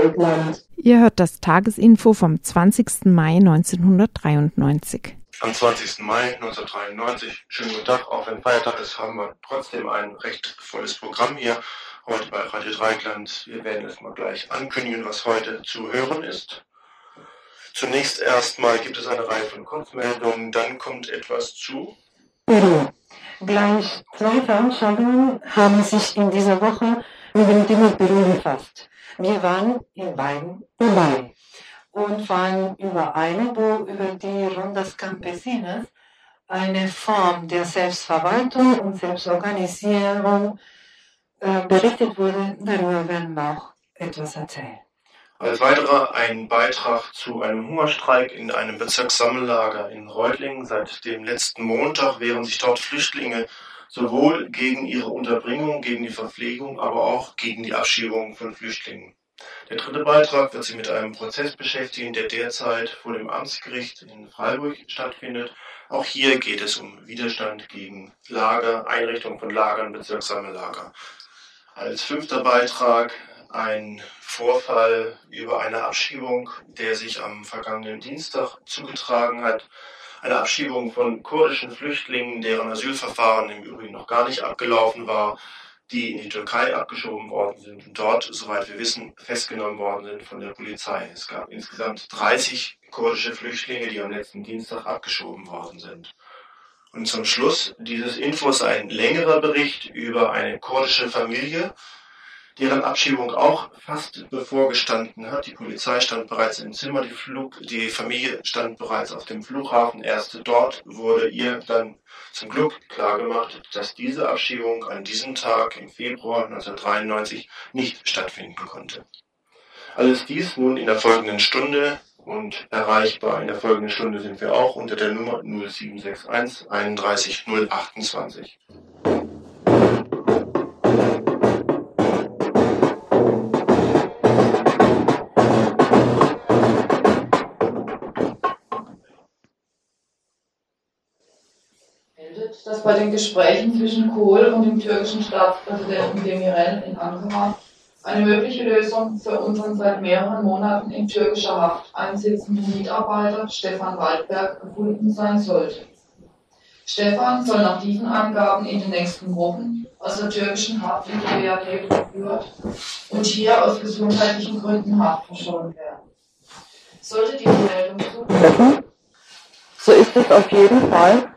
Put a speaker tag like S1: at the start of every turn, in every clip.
S1: Dreieckland.
S2: Ihr hört das Tagesinfo vom 20. Mai 1993.
S3: Am 20. Mai 1993, schönen guten Tag, auch wenn Feiertag ist, haben wir trotzdem ein recht volles Programm hier heute bei Radio Dreieckland. Wir werden es mal gleich ankündigen, was heute zu hören ist. Zunächst erstmal gibt es eine Reihe von Kurzmeldungen, dann kommt etwas zu.
S1: Peru. Gleich zwei Veranstaltungen haben sich in dieser Woche mit dem Thema Peru befasst. Wir waren in beiden dabei und waren über eine, wo über die Rondas Campesinas eine Form der Selbstverwaltung und Selbstorganisierung äh, berichtet wurde. Darüber werden wir auch etwas erzählen.
S3: Als weiterer ein Beitrag zu einem Hungerstreik in einem Bezirkssammellager in Reutlingen. Seit dem letzten Montag wehren sich dort Flüchtlinge sowohl gegen ihre Unterbringung, gegen die Verpflegung, aber auch gegen die Abschiebung von Flüchtlingen. Der dritte Beitrag wird sich mit einem Prozess beschäftigen, der derzeit vor dem Amtsgericht in Freiburg stattfindet. Auch hier geht es um Widerstand gegen Lager, Einrichtung von Lagern, bezirksame Lager. Als fünfter Beitrag ein Vorfall über eine Abschiebung, der sich am vergangenen Dienstag zugetragen hat. Eine Abschiebung von kurdischen Flüchtlingen, deren Asylverfahren im Übrigen noch gar nicht abgelaufen war, die in die Türkei abgeschoben worden sind und dort, soweit wir wissen, festgenommen worden sind von der Polizei. Es gab insgesamt 30 kurdische Flüchtlinge, die am letzten Dienstag abgeschoben worden sind. Und zum Schluss dieses Infos ein längerer Bericht über eine kurdische Familie, deren Abschiebung auch fast bevorgestanden hat. Die Polizei stand bereits im Zimmer, die, Flug, die Familie stand bereits auf dem Flughafen. Erst dort wurde ihr dann zum Glück klargemacht, dass diese Abschiebung an diesem Tag im Februar 1993 nicht stattfinden konnte. Alles dies nun in der folgenden Stunde und erreichbar in der folgenden Stunde sind wir auch unter der Nummer 0761 31 028.
S4: dass bei den Gesprächen zwischen Kohl und dem türkischen Staatspräsidenten Demirel in Ankara eine mögliche Lösung für unseren seit mehreren Monaten in türkischer Haft einsitzenden Mitarbeiter Stefan Waldberg gefunden sein sollte. Stefan soll nach diesen Angaben in den nächsten Wochen aus der türkischen Haft in die BRD geführt und hier aus gesundheitlichen Gründen Haft verschonen werden. Sollte diese Meldung zutreffen,
S1: so ist es auf jeden Fall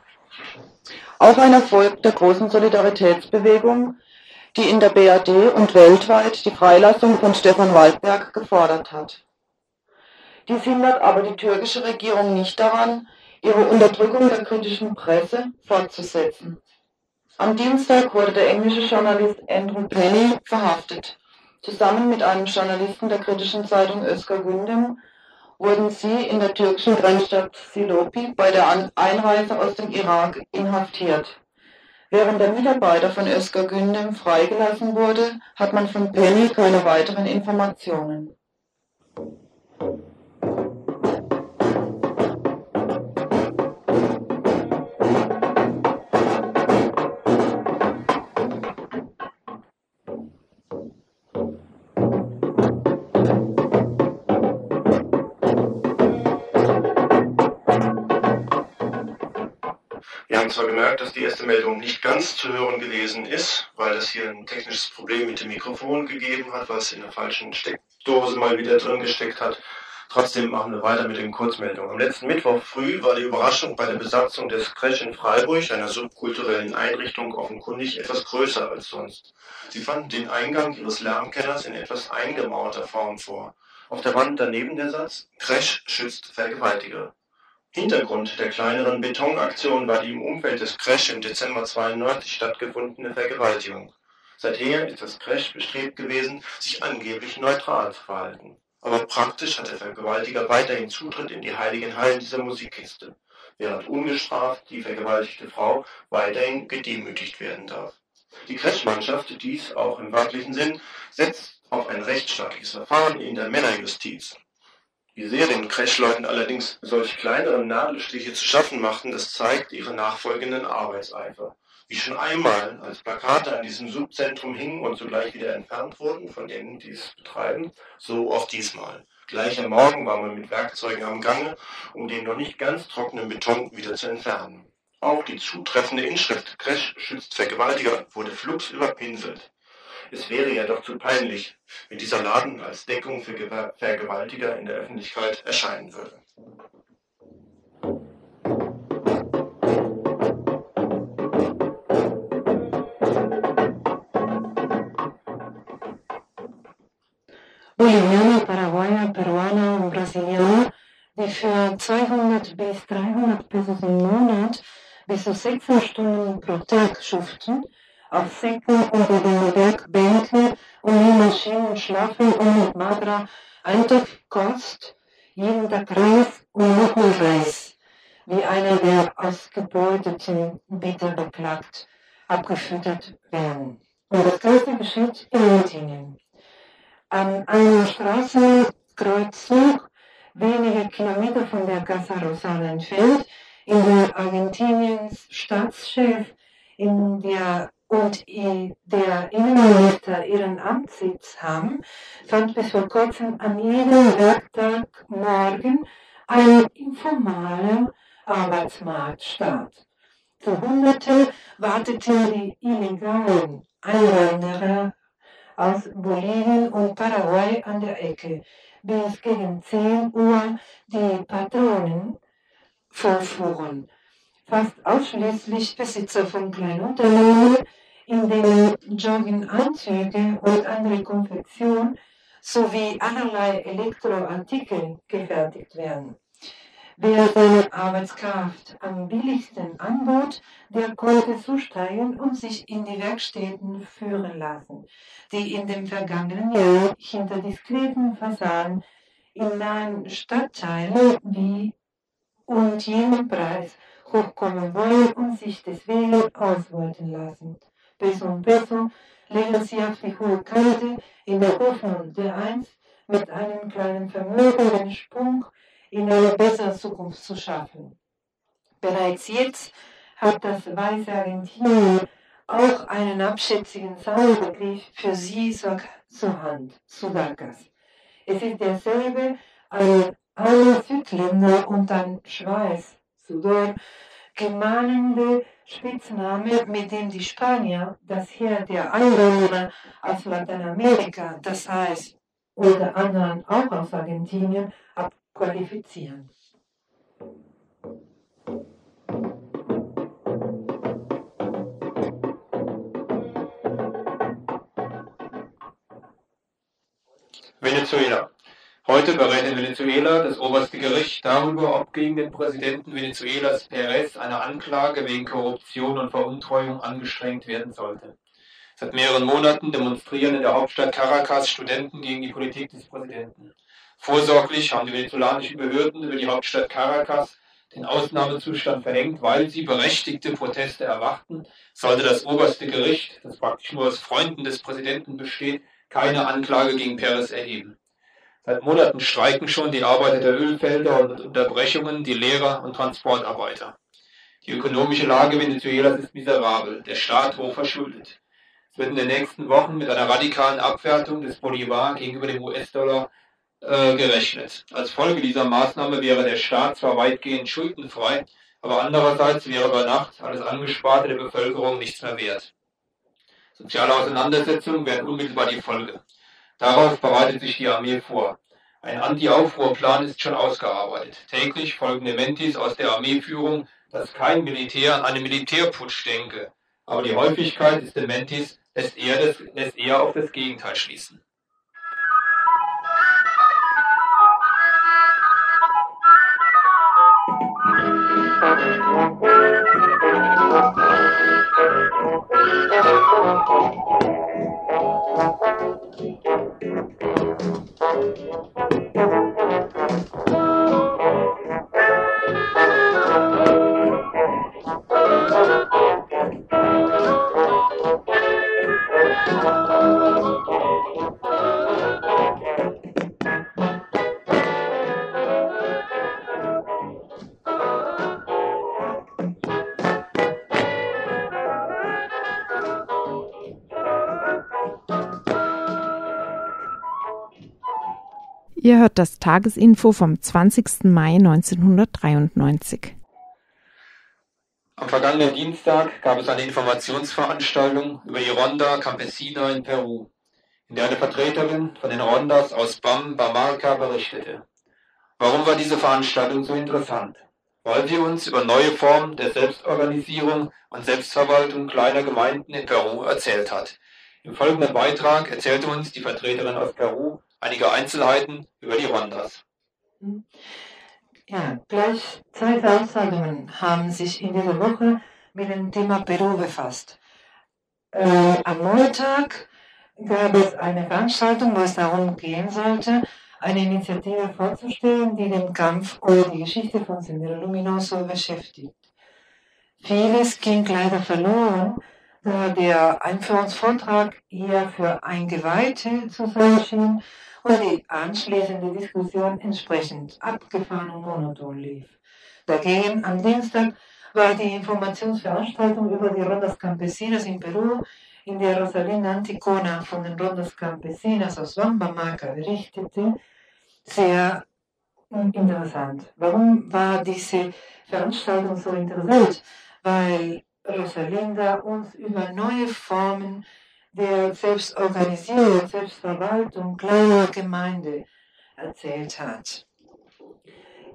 S1: auch ein Erfolg der großen Solidaritätsbewegung, die in der BRD und weltweit die Freilassung von Stefan Waldberg gefordert hat. Dies hindert aber die türkische Regierung nicht daran, ihre Unterdrückung der kritischen Presse fortzusetzen. Am Dienstag wurde der englische Journalist Andrew Penny verhaftet. Zusammen mit einem Journalisten der kritischen Zeitung Özgür Gündem wurden sie in der türkischen Grenzstadt Silopi bei der Einreise aus dem Irak inhaftiert. Während der Mitarbeiter von Özgür Gündem freigelassen wurde, hat man von Penny keine weiteren Informationen.
S3: Zwar gemerkt, dass die erste Meldung nicht ganz zu hören gewesen ist, weil es hier ein technisches Problem mit dem Mikrofon gegeben hat, was in der falschen Steckdose mal wieder drin gesteckt hat. Trotzdem machen wir weiter mit den Kurzmeldungen. Am letzten Mittwoch früh war die Überraschung bei der Besatzung des Crash in Freiburg, einer subkulturellen Einrichtung, offenkundig etwas größer als sonst. Sie fanden den Eingang ihres Lärmkenners in etwas eingemauerter Form vor. Auf der Wand daneben der Satz, Crash schützt Vergewaltiger. Hintergrund der kleineren Betonaktion war die im Umfeld des Crash im Dezember 92 stattgefundene Vergewaltigung. Seither ist das Crash bestrebt gewesen, sich angeblich neutral zu verhalten. Aber praktisch hat der Vergewaltiger weiterhin Zutritt in die heiligen Hallen dieser Musikkiste, während ungestraft die vergewaltigte Frau weiterhin gedemütigt werden darf. Die Crash-Mannschaft, dies auch im wörtlichen Sinn, setzt auf ein rechtsstaatliches Verfahren in der Männerjustiz. Wie sehr den Crash-Leuten allerdings solch kleinere Nadelstiche zu schaffen machten, das zeigt ihre nachfolgenden Arbeitseifer. wie schon einmal als Plakate an diesem Subzentrum hingen und sogleich wieder entfernt wurden von denen, die es betreiben, so auch diesmal. Gleich am Morgen war man mit Werkzeugen am Gange, um den noch nicht ganz trockenen Beton wieder zu entfernen. Auch die zutreffende Inschrift Crash schützt Vergewaltiger wurde flugs überpinselt. Es wäre ja doch zu peinlich, wenn dieser Laden als Deckung für Vergewaltiger in der Öffentlichkeit erscheinen würde.
S5: Bolivianer, Paraguayer, Peruaner und Brasilianer, die für 200 bis 300 Pesos im Monat bis zu 16 Stunden pro Tag schuften, auf Säcken unter den Werkbänken und in Maschinen schlafen und mit magerer Eintopfkost jeden Tag Reis und nochmal Reis, wie einer der Ausgebeuteten bitter beklagt, abgefüttert werden. Und das Ganze geschieht in Argentinien. An einer Straßenkreuzung wenige Kilometer von der Casa Rosada entfernt, in der Argentiniens Staatschef in der und der Innenminister ihren Amtssitz haben, fand bis vor kurzem an jedem Werktagmorgen ein informaler Arbeitsmarkt statt. Für Hunderte warteten die illegalen Einwanderer aus Bolivien und Paraguay an der Ecke, bis gegen 10 Uhr die Patronen vorfuhren. Fast ausschließlich Besitzer von Kleinunternehmen, in denen Jogginganzüge und andere Konfektion sowie allerlei Elektroartikel gefertigt werden. Wer seine Arbeitskraft am billigsten anbot, der konnte zusteigen und sich in die Werkstätten führen lassen, die in dem vergangenen Jahr hinter diskreten Fassaden in nahen Stadtteilen wie und jenem Preis hochkommen wollen und sich deswegen ausbeuten lassen. Peso und Peso legen sie auf die hohe Kante in der Hoffnung, der einst mit einem kleinen Vermögen den Sprung in eine bessere Zukunft zu schaffen. Bereits jetzt hat das weiße Argentinien auch einen abschätzigen Zahlenbegriff für sie zur Hand, Sudakas. Es ist derselbe ein alle Südländer und ein Schweiß, Sudor, gemahnende Spitzname, mit dem die Spanier das Heer der Einwanderer aus Lateinamerika, das heißt unter anderem auch aus Argentinien, abqualifizieren.
S6: Venezuela. Heute berät in Venezuela das oberste Gericht darüber, ob gegen den Präsidenten Venezuelas Perez eine Anklage wegen Korruption und Veruntreuung angestrengt werden sollte. Seit mehreren Monaten demonstrieren in der Hauptstadt Caracas Studenten gegen die Politik des Präsidenten. Vorsorglich haben die venezolanischen Behörden über die Hauptstadt Caracas den Ausnahmezustand verhängt, weil sie berechtigte Proteste erwarten, sollte das oberste Gericht, das praktisch nur aus Freunden des Präsidenten besteht, keine Anklage gegen Perez erheben. Seit Monaten streiken schon die Arbeiter der Ölfelder und Unterbrechungen die Lehrer und Transportarbeiter. Die ökonomische Lage Venezuelas ist miserabel, der Staat hoch verschuldet. Es wird in den nächsten Wochen mit einer radikalen Abwertung des Bolivar gegenüber dem US-Dollar äh, gerechnet. Als Folge dieser Maßnahme wäre der Staat zwar weitgehend schuldenfrei, aber andererseits wäre über Nacht alles Angesparte der Bevölkerung nichts mehr wert. Soziale Auseinandersetzungen wären unmittelbar die Folge. Darauf bereitet sich die Armee vor. Ein Anti-Aufruhrplan ist schon ausgearbeitet. Täglich folgen Mentis aus der Armeeführung, dass kein Militär an einen Militärputsch denke. Aber die Häufigkeit des Dementis lässt eher, das, lässt eher auf das Gegenteil schließen. Thank you. Thank you.
S2: Ihr hört das Tagesinfo vom 20. Mai 1993.
S6: Am vergangenen Dienstag gab es eine Informationsveranstaltung über die Ronda Campesina in Peru, in der eine Vertreterin von den Rondas aus Bam Bamarca berichtete. Warum war diese Veranstaltung so interessant? Weil sie uns über neue Formen der Selbstorganisierung und Selbstverwaltung kleiner Gemeinden in Peru erzählt hat. Im folgenden Beitrag erzählte uns die Vertreterin aus Peru einige Einzelheiten über die Rondas.
S5: Ja, gleich zwei Veranstaltungen haben sich in dieser Woche mit dem Thema Peru befasst. Äh, am Montag gab es eine Veranstaltung, wo es darum gehen sollte, eine Initiative vorzustellen, die den Kampf oder die Geschichte von Sendero Luminoso beschäftigt. Vieles ging leider verloren, der Einführungsvortrag eher für Eingeweihte zu sein schien und die anschließende Diskussion entsprechend abgefahren und monoton lief. Dagegen am Dienstag war die Informationsveranstaltung über die Rondas Campesinas in Peru, in der Rosalinda Anticona von den Rondas Campesinas aus Wambamaca berichtete, sehr interessant. Warum war diese Veranstaltung so interessant? Weil Rosalinda uns über neue Formen der Selbstorganisierung, Selbstverwaltung kleiner Gemeinde erzählt hat.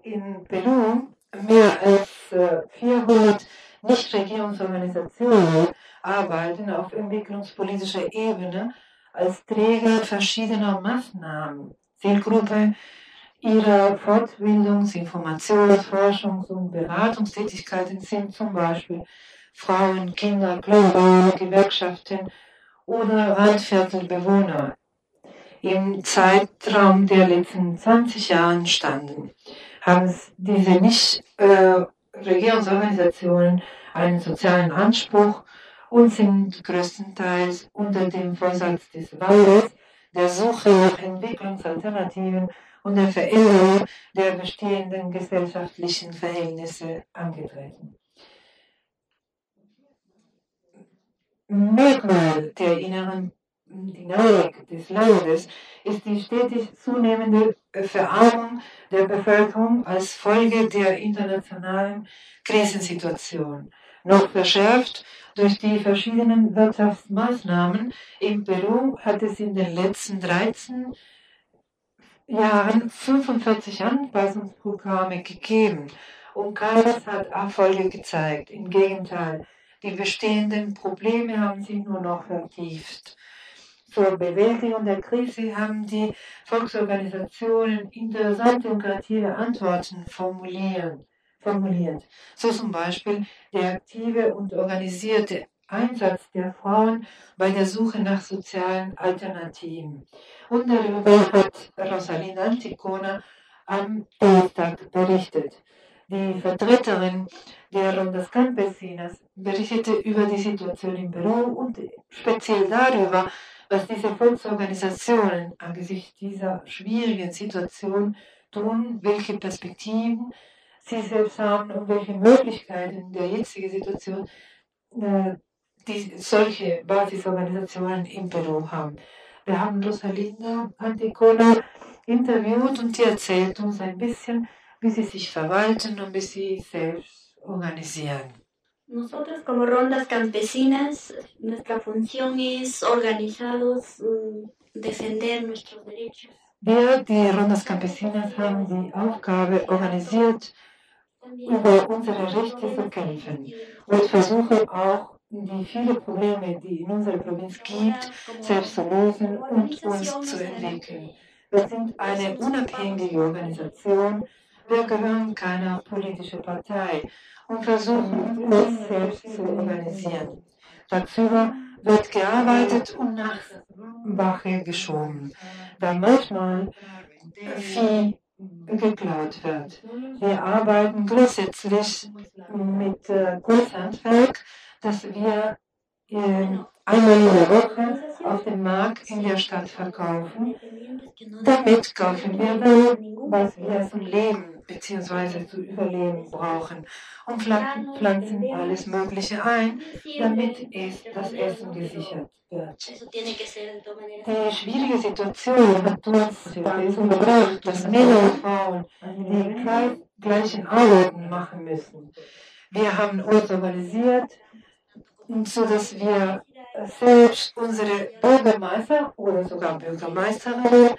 S5: In Peru mehr als 400 Nichtregierungsorganisationen arbeiten auf entwicklungspolitischer Ebene als Träger verschiedener Maßnahmen. Zielgruppe ihrer Fortbildungs-, Informations-, Forschungs- und Beratungstätigkeiten sind zum Beispiel Frauen, Kinder, Kleinbauern, Gewerkschaften, oder Randviertelbewohner im Zeitraum der letzten 20 Jahre entstanden, haben diese Nicht-Regierungsorganisationen äh, einen sozialen Anspruch und sind größtenteils unter dem Vorsatz des Waldes der Suche nach Entwicklungsalternativen und der Veränderung der bestehenden gesellschaftlichen Verhältnisse angetreten. Merkmal der inneren Dynamik des Landes ist die stetig zunehmende Verarmung der Bevölkerung als Folge der internationalen Krisensituation, noch verschärft durch die verschiedenen Wirtschaftsmaßnahmen. In Peru hat es in den letzten 13 Jahren 45 Anpassungsprogramme gegeben und keines hat Erfolge gezeigt. Im Gegenteil, die bestehenden Probleme haben sich nur noch vertieft. Zur Bewältigung der Krise haben die Volksorganisationen interessante und kreative Antworten formuliert. So zum Beispiel der aktive und organisierte Einsatz der Frauen bei der Suche nach sozialen Alternativen. Und darüber hat Rosalinda Anticona am Dienstag berichtet. Die Vertreterin der Rondas Campesinas berichtete über die Situation in Peru und speziell darüber, was diese Volksorganisationen angesichts dieser schwierigen Situation tun, welche Perspektiven sie selbst haben und welche Möglichkeiten in der jetzigen Situation äh, die solche Basisorganisationen in Peru haben. Wir haben Rosalinda Anticona interviewt und die erzählt uns ein bisschen, wie sie sich verwalten und wie sie selbst organisieren.
S7: Nosotros como rondas campesinas, nuestra función es organizados, mm, defender nuestros derechos.
S5: Wir, die Rondas Campesinas, haben die Aufgabe, organisiert über unsere Rechte zu kämpfen und versuchen auch, die vielen Probleme, die in unserer Provinz gibt, selbst zu lösen und uns zu entwickeln. Wir sind eine unabhängige Organisation, wir gehören keiner politischen Partei und versuchen, uns selbst zu organisieren. Tagsüber wird gearbeitet und nach Wache geschoben, da manchmal Vieh geklaut wird. Wir arbeiten grundsätzlich mit äh, Kurzhandwerk, das wir einmal in der Woche auf dem Markt in der Stadt verkaufen. Damit kaufen wir was wir zum Leben bzw. zu überleben brauchen und pflanzen alles Mögliche ein, damit es das Essen gesichert wird. Die schwierige Situation hat uns dazu gebracht, dass Männer und Frauen die gleichen Arbeiten machen müssen. Wir haben uns organisiert, sodass wir selbst unsere Bürgermeister oder sogar Bürgermeisterinnen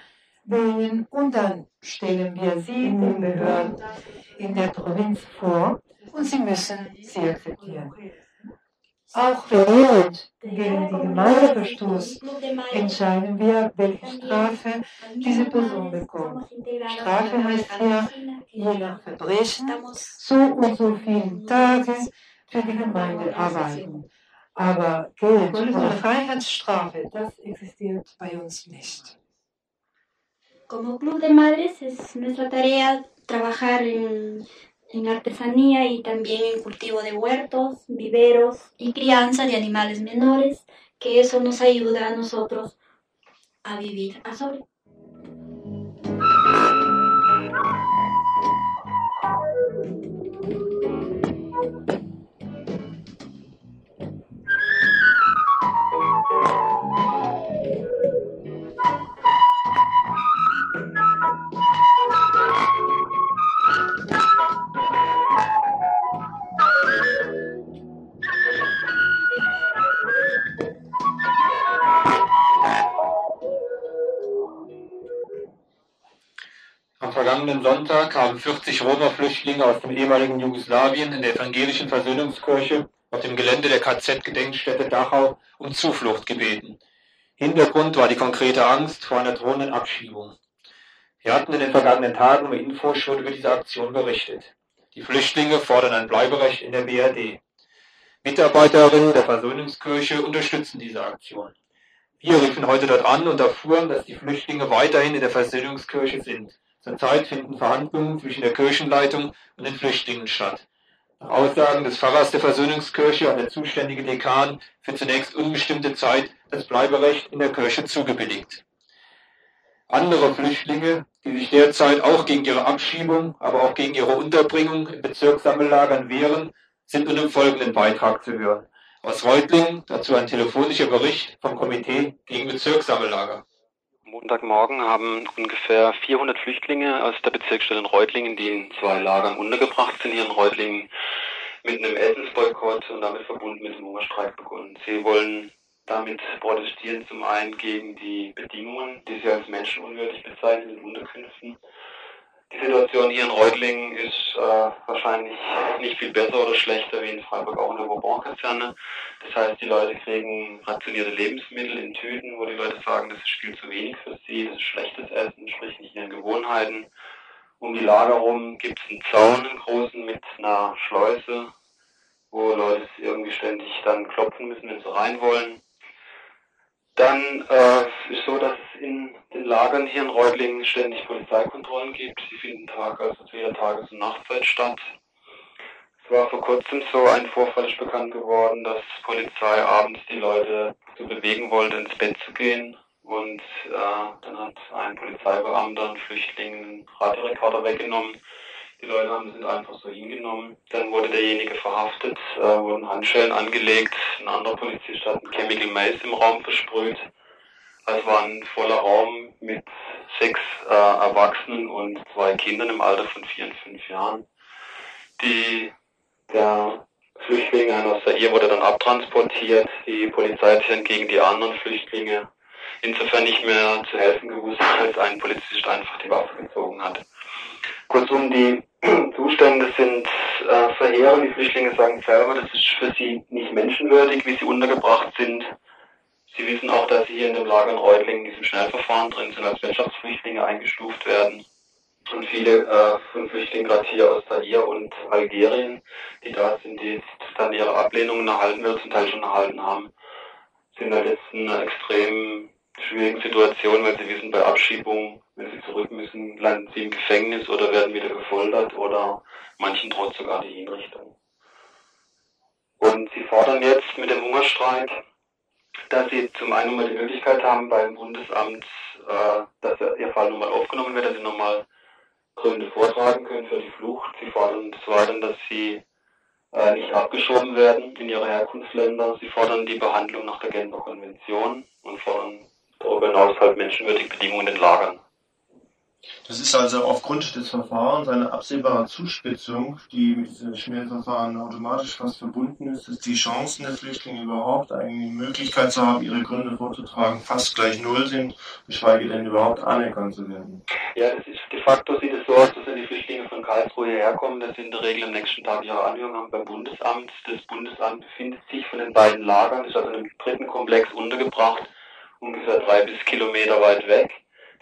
S5: wählen und dann stellen wir sie den Behörden in der Provinz vor und sie müssen sie akzeptieren. Auch jemand gegen die Gemeinde verstoßt, entscheiden wir, welche Strafe diese Person bekommt. Strafe heißt hier, je nach Verbrechen, so und so viele Tage für die Gemeinde arbeiten. Aber Geld oder Freiheitsstrafe, das existiert bei uns nicht.
S7: Como Club de Madres es nuestra tarea trabajar en en artesanía y también en cultivo de huertos, viveros y crianza de animales menores, que eso nos ayuda a nosotros a vivir a sobre.
S6: Vergangenen Sonntag haben 40 Roma-Flüchtlinge aus dem ehemaligen Jugoslawien in der evangelischen Versöhnungskirche auf dem Gelände der KZ-Gedenkstätte Dachau um Zuflucht gebeten. Hintergrund war die konkrete Angst vor einer drohenden Abschiebung. Wir hatten in den vergangenen Tagen im Info schon über diese Aktion berichtet. Die Flüchtlinge fordern ein Bleiberecht in der BRD. Mitarbeiterinnen der Versöhnungskirche unterstützen diese Aktion. Wir riefen heute dort an und erfuhren, dass die Flüchtlinge weiterhin in der Versöhnungskirche sind. Zurzeit finden Verhandlungen zwischen der Kirchenleitung und den Flüchtlingen statt. Nach Aussagen des Pfarrers der Versöhnungskirche hat der zuständige Dekan für zunächst unbestimmte Zeit das Bleiberecht in der Kirche zugebilligt. Andere Flüchtlinge, die sich derzeit auch gegen ihre Abschiebung, aber auch gegen ihre Unterbringung in Bezirkssammellagern wehren, sind in dem folgenden Beitrag zu hören. Aus Reutlingen dazu ein telefonischer Bericht vom Komitee gegen Bezirkssammellager.
S8: Montagmorgen haben ungefähr 400 Flüchtlinge aus der Bezirksstelle in Reutlingen, die in zwei Lagern untergebracht sind hier in Reutlingen, mit einem Essensboykott und damit verbunden mit dem Hungerstreik begonnen. Sie wollen damit protestieren zum einen gegen die Bedingungen, die sie als menschenunwürdig bezeichnen in Unterkünften die Situation hier in Reutlingen ist äh, wahrscheinlich nicht viel besser oder schlechter wie in Freiburg auch in der Bourbon-Kaserne. Das heißt, die Leute kriegen rationierte Lebensmittel in Tüten, wo die Leute sagen, das ist viel zu wenig für sie, das ist schlechtes Essen, sprich nicht ihren Gewohnheiten. Um die Lager rum gibt es einen Zaun, einen großen, mit einer Schleuse, wo Leute irgendwie ständig dann klopfen müssen, wenn sie rein wollen. Dann äh, ist so, dass es in den Lagern hier in Reutlingen ständig Polizeikontrollen gibt. Die finden Tag, also zu jeder Tages- und Nachtzeit statt. Es war vor kurzem so ein Vorfall ist bekannt geworden, dass Polizei abends die Leute so bewegen wollte, ins Bett zu gehen. Und äh, dann hat ein Polizeibeamter einen Flüchtlingen einen Radiorekorder weggenommen die Leute haben sind einfach so hingenommen. Dann wurde derjenige verhaftet, äh, wurden Handschellen angelegt. Ein anderer Polizist hat ein Chemical Mace im Raum versprüht. Es war ein voller Raum mit sechs äh, Erwachsenen und zwei Kindern im Alter von vier und fünf Jahren. Die, der Flüchtling, einer aus der Zaire, wurde dann abtransportiert. Die Polizei hat sich dann gegen die anderen Flüchtlinge insofern nicht mehr zu helfen gewusst, als ein Polizist einfach die Waffe gezogen hat. Kurzum, die Zustände sind äh, verheerend. Die Flüchtlinge sagen selber, das ist für sie nicht menschenwürdig, wie sie untergebracht sind. Sie wissen auch, dass sie hier in dem Lager in Reutlingen in diesem Schnellverfahren drin sind, als Wirtschaftsflüchtlinge eingestuft werden. Und viele äh, von Flüchtlingen, gerade hier aus Zaire und Algerien, die da sind, die dann ihre Ablehnungen erhalten wird, zum Teil schon erhalten haben, sind halt jetzt in einer extrem schwierigen Situation, weil sie wissen, bei Abschiebung, wenn sie zurück müssen, landen sie im Gefängnis oder werden wieder gefoltert oder manchen droht sogar die Hinrichtung. Und sie fordern jetzt mit dem Hungerstreik, dass sie zum einen mal die Möglichkeit haben beim Bundesamt, äh, dass ihr Fall nochmal aufgenommen wird, dass sie nochmal Gründe vortragen können für die Flucht. Sie fordern des Weiteren, dass sie äh, nicht abgeschoben werden in ihre Herkunftsländer. Sie fordern die Behandlung nach der Genfer Konvention und fordern darüber hinaus halt menschenwürdige Bedingungen in den Lagern.
S3: Das ist also aufgrund des Verfahrens eine absehbare Zuspitzung, die mit diesem Schmierverfahren automatisch fast verbunden ist, dass die Chancen der Flüchtlinge überhaupt eine Möglichkeit zu haben, ihre Gründe vorzutragen, fast gleich null sind, geschweige denn überhaupt anerkannt zu werden.
S8: Ja, das ist de facto sieht es so aus, dass wenn die Flüchtlinge von Karlsruhe hierher kommen, dass sie in der Regel am nächsten Tag ihre Anhörung haben beim Bundesamt. Das Bundesamt befindet sich von den beiden Lagern, ist also in einem dritten Komplex untergebracht, ungefähr drei bis Kilometer weit weg.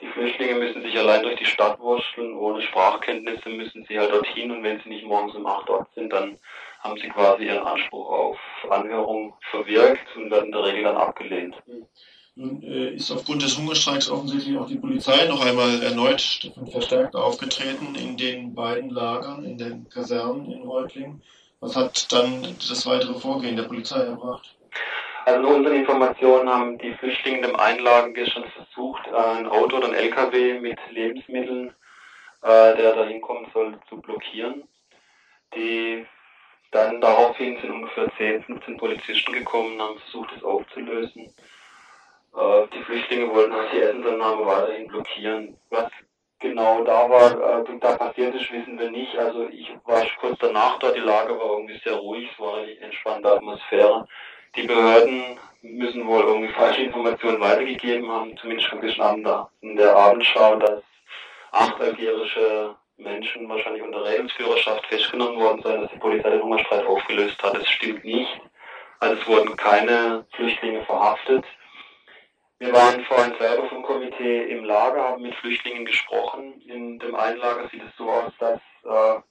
S8: Die Flüchtlinge müssen sich allein durch die Stadt wurschteln, ohne Sprachkenntnisse müssen sie halt dorthin und wenn sie nicht morgens um 8 dort sind, dann haben sie quasi ihren Anspruch auf Anhörung verwirkt und werden in der Regel dann abgelehnt.
S3: Nun äh, ist aufgrund des Hungerstreiks offensichtlich auch die Polizei noch einmal erneut und verstärkt aufgetreten in den beiden Lagern, in den Kasernen in Reutlingen. Was hat dann das weitere Vorgehen der Polizei erbracht?
S8: Also nach unseren Informationen haben die Flüchtlinge in dem Einlagengebiet versucht, ein Auto oder ein LKW mit Lebensmitteln, äh, der da hinkommen soll, zu blockieren. Die dann daraufhin sind ungefähr 10, 15 Polizisten gekommen und haben versucht, es aufzulösen. Äh, die Flüchtlinge wollten auch die Essensannahme weiterhin blockieren. Was genau da war, äh, da passiert ist, wissen wir nicht. Also ich war kurz danach da, die Lage war irgendwie sehr ruhig, es war eine entspannte Atmosphäre die Behörden müssen wohl irgendwie falsche Informationen weitergegeben haben. Zumindest habe ich in der Abendschau, dass acht algerische Menschen wahrscheinlich unter Regensführerschaft festgenommen worden seien, dass die Polizei den Hungerstreit aufgelöst hat. Das stimmt nicht. Also es wurden keine Flüchtlinge verhaftet. Wir waren vorhin selber vom Komitee im Lager, haben mit Flüchtlingen gesprochen. In dem einen Lager sieht es so aus, dass äh,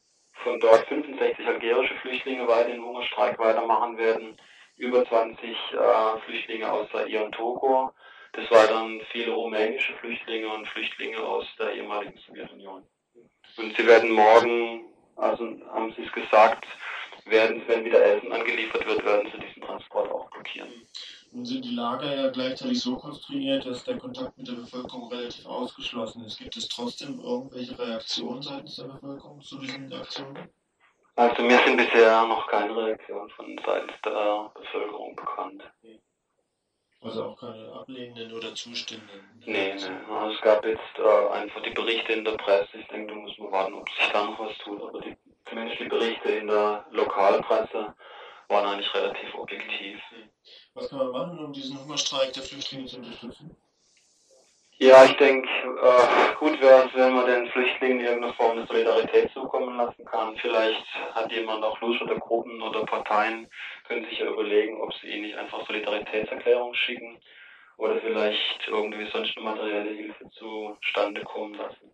S8: von dort 65 algerische Flüchtlinge weiter den Hungerstreik weitermachen werden über 20 äh, Flüchtlinge aus Zaire und Togo. Des Weiteren viele rumänische Flüchtlinge und Flüchtlinge aus der ehemaligen Sowjetunion. Und sie werden morgen, also haben sie es gesagt, werden, wenn wieder Essen angeliefert wird, werden sie diesen Transport auch blockieren.
S3: Nun sind die Lager ja gleichzeitig so konstruiert, dass der Kontakt mit der Bevölkerung relativ ausgeschlossen ist. Gibt es trotzdem irgendwelche Reaktionen seitens der Bevölkerung zu diesen Aktionen?
S8: Also mir sind bisher noch keine Reaktionen von seitens der Bevölkerung bekannt.
S3: Also auch keine ablehnenden oder zustimmenden?
S8: Nee, nee. Also es gab jetzt äh, einfach die Berichte in der Presse. Ich denke, da muss man warten, ob sich da noch was tut. Aber die, zumindest die Berichte in der Lokalpresse waren eigentlich relativ objektiv.
S3: Was kann man machen, um diesen Hungerstreik der Flüchtlinge zu unterstützen?
S8: Ja, ich denke, äh, gut wäre es, wenn man den Flüchtlingen irgendeine Form der Solidarität zukommen lassen kann. Vielleicht hat jemand auch Lust oder Gruppen oder Parteien können sich ja überlegen, ob sie ihnen nicht einfach Solidaritätserklärungen schicken oder vielleicht irgendwie sonst eine materielle Hilfe zustande kommen lassen.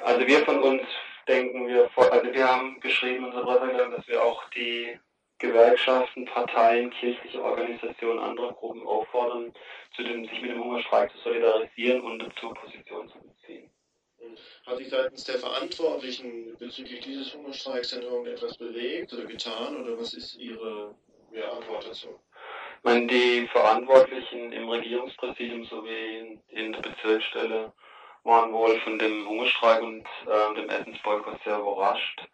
S8: Also wir von uns denken, wir, also wir haben geschrieben in unserer Presseerklärung, dass wir auch die Gewerkschaften, Parteien, kirchliche Organisationen, andere Gruppen auffordern, dem, sich mit dem Hungerstreik zu solidarisieren und dazu Position zu beziehen.
S3: Hat sich seitens der Verantwortlichen bezüglich dieses Hungerstreiks denn irgendetwas bewegt oder getan oder was ist Ihre ja, Antwort dazu?
S8: Ich meine, die Verantwortlichen im Regierungspräsidium sowie in der Bezirksstelle waren wohl von dem Hungerstreik und äh, dem Essensboykott sehr überrascht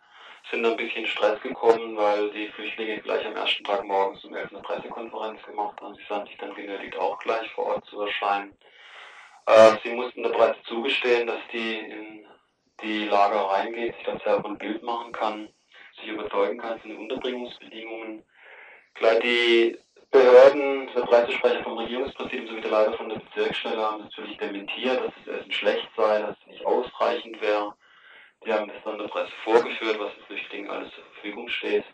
S8: sind ein bisschen Stress gekommen, weil die Flüchtlinge gleich am ersten Tag morgens um 11 eine Pressekonferenz gemacht haben. Sie sahen sich dann genötigt, auch gleich vor Ort zu erscheinen. Äh, sie mussten der Presse zugestehen, dass die in die Lager reingeht, sich dann selber ein Bild machen kann, sich überzeugen kann von den Unterbringungsbedingungen. Gleich die Behörden, der Pressesprecher vom Regierungspräsidium sowie der Leiter von der Bezirksstelle haben natürlich dementiert, dass das Essen schlecht sei, dass es nicht ausreichend wäre. Die haben das dann der Presse vorgeführt, was Flüchtlingen alles zur Verfügung steht.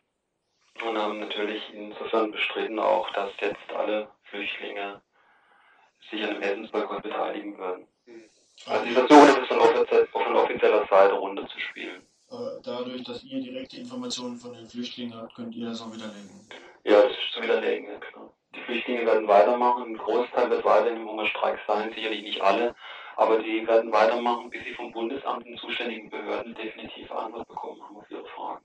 S8: Und haben natürlich insofern bestritten auch, dass jetzt alle Flüchtlinge sich an dem Essensboykott beteiligen würden. Also die versuchen es von, von offizieller Seite runterzuspielen.
S3: Dadurch, dass ihr direkte Informationen von den Flüchtlingen habt, könnt ihr das auch widerlegen?
S8: Ja, das ist zu widerlegen, ja klar. Die Flüchtlinge werden weitermachen, ein Großteil wird weiterhin im Hungerstreik sein, sicherlich nicht alle, aber die werden weitermachen, bis sie vom Bundesamt und zuständigen Behörden definitiv Antwort bekommen haben auf ihre Fragen.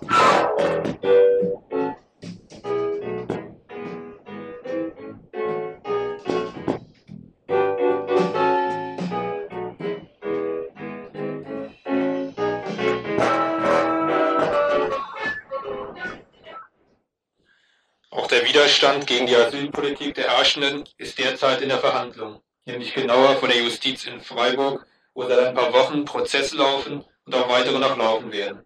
S6: Widerstand gegen die Asylpolitik der Herrschenden ist derzeit in der Verhandlung, nämlich genauer von der Justiz in Freiburg, wo seit ein paar Wochen Prozesse laufen und auch weitere noch laufen werden.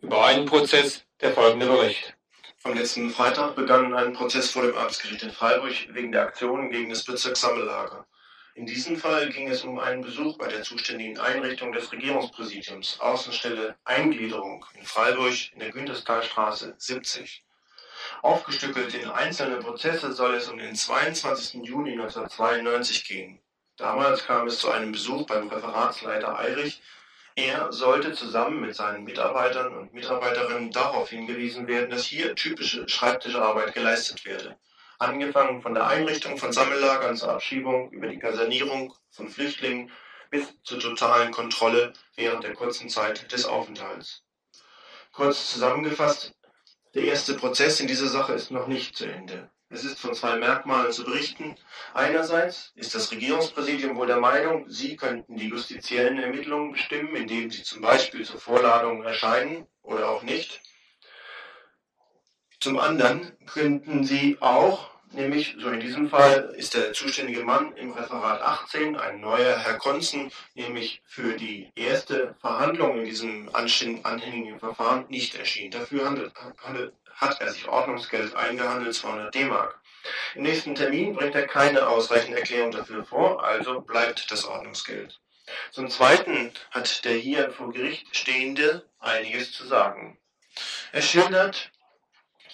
S6: Über einen Prozess der folgende Bericht.
S3: Am letzten Freitag begann ein Prozess vor dem Amtsgericht in Freiburg wegen der Aktionen gegen das Bezirkssammellager. In diesem Fall ging es um einen Besuch bei der zuständigen Einrichtung des Regierungspräsidiums, Außenstelle Eingliederung in Freiburg in der Günterstalstraße 70. Aufgestückelt in einzelne Prozesse soll es um den 22. Juni 1992 gehen. Damals kam es zu einem Besuch beim Referatsleiter Eirich. Er sollte zusammen mit seinen Mitarbeitern und Mitarbeiterinnen darauf hingewiesen werden, dass hier typische Schreibtischarbeit geleistet werde. Angefangen von der Einrichtung von Sammellagern zur Abschiebung über die Kasernierung von Flüchtlingen bis zur totalen Kontrolle während der kurzen Zeit des Aufenthalts. Kurz zusammengefasst, der erste Prozess in dieser Sache ist noch nicht zu Ende. Es ist von zwei Merkmalen zu berichten. Einerseits ist das Regierungspräsidium wohl der Meinung, sie könnten die justiziellen Ermittlungen bestimmen, indem sie zum Beispiel zur Vorladung erscheinen oder auch nicht. Zum anderen könnten sie auch, nämlich so in diesem Fall ist der zuständige Mann im Referat 18, ein neuer Herr Konzen, nämlich für die erste Verhandlung in diesem anhängigen Verfahren nicht erschienen. Dafür handelt, handelt, hat er sich Ordnungsgeld eingehandelt, 200 D-Mark. Im nächsten Termin bringt er keine ausreichende Erklärung dafür vor, also bleibt das Ordnungsgeld. Zum Zweiten hat der hier vor Gericht Stehende einiges zu sagen. Er schildert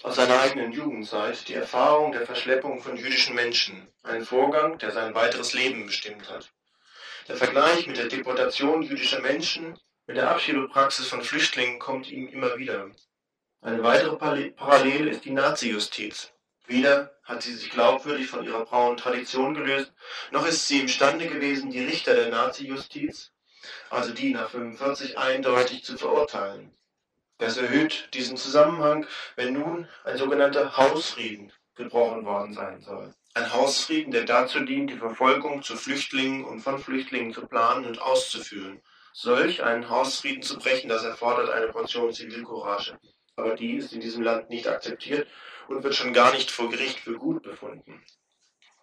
S3: aus seiner eigenen Jugendzeit die Erfahrung der Verschleppung von jüdischen Menschen, ein Vorgang, der sein weiteres Leben bestimmt hat. Der Vergleich mit der Deportation jüdischer Menschen, mit der Abschiebepraxis von Flüchtlingen kommt ihm immer wieder. Eine weitere Parallele ist die Nazi-Justiz. Weder hat sie sich glaubwürdig von ihrer braunen Tradition gelöst, noch ist sie imstande gewesen, die Richter der Nazi-Justiz, also die nach 45, eindeutig zu verurteilen. Das erhöht diesen Zusammenhang, wenn nun ein sogenannter Hausfrieden gebrochen worden sein soll. Ein Hausfrieden, der dazu dient, die Verfolgung zu Flüchtlingen und von Flüchtlingen zu planen und auszuführen. Solch einen Hausfrieden zu brechen, das erfordert eine Portion Zivilcourage. Aber die ist in diesem Land nicht akzeptiert und wird schon gar nicht vor Gericht für gut befunden.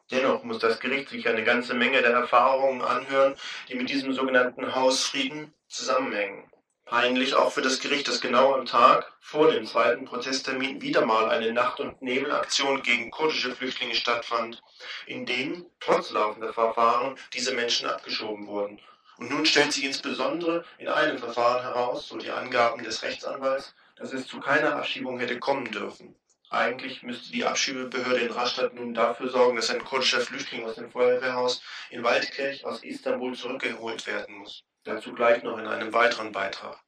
S3: Dennoch muss das Gericht sich eine ganze Menge der Erfahrungen anhören, die mit diesem sogenannten Hausfrieden zusammenhängen. Peinlich auch für das Gericht, dass genau am Tag vor dem zweiten Prozesstermin wieder mal eine Nacht- und Nebelaktion gegen kurdische Flüchtlinge stattfand, in denen, trotz laufender Verfahren, diese Menschen abgeschoben wurden. Und nun stellt sich insbesondere in einem Verfahren heraus, so die Angaben des Rechtsanwalts, dass es zu keiner Abschiebung hätte kommen dürfen. Eigentlich müsste die Abschiebebehörde in Rastatt nun dafür sorgen, dass ein kurdischer Flüchtling aus dem Feuerwehrhaus in Waldkirch aus Istanbul zurückgeholt werden muss. Dazu gleich noch in einem weiteren Beitrag.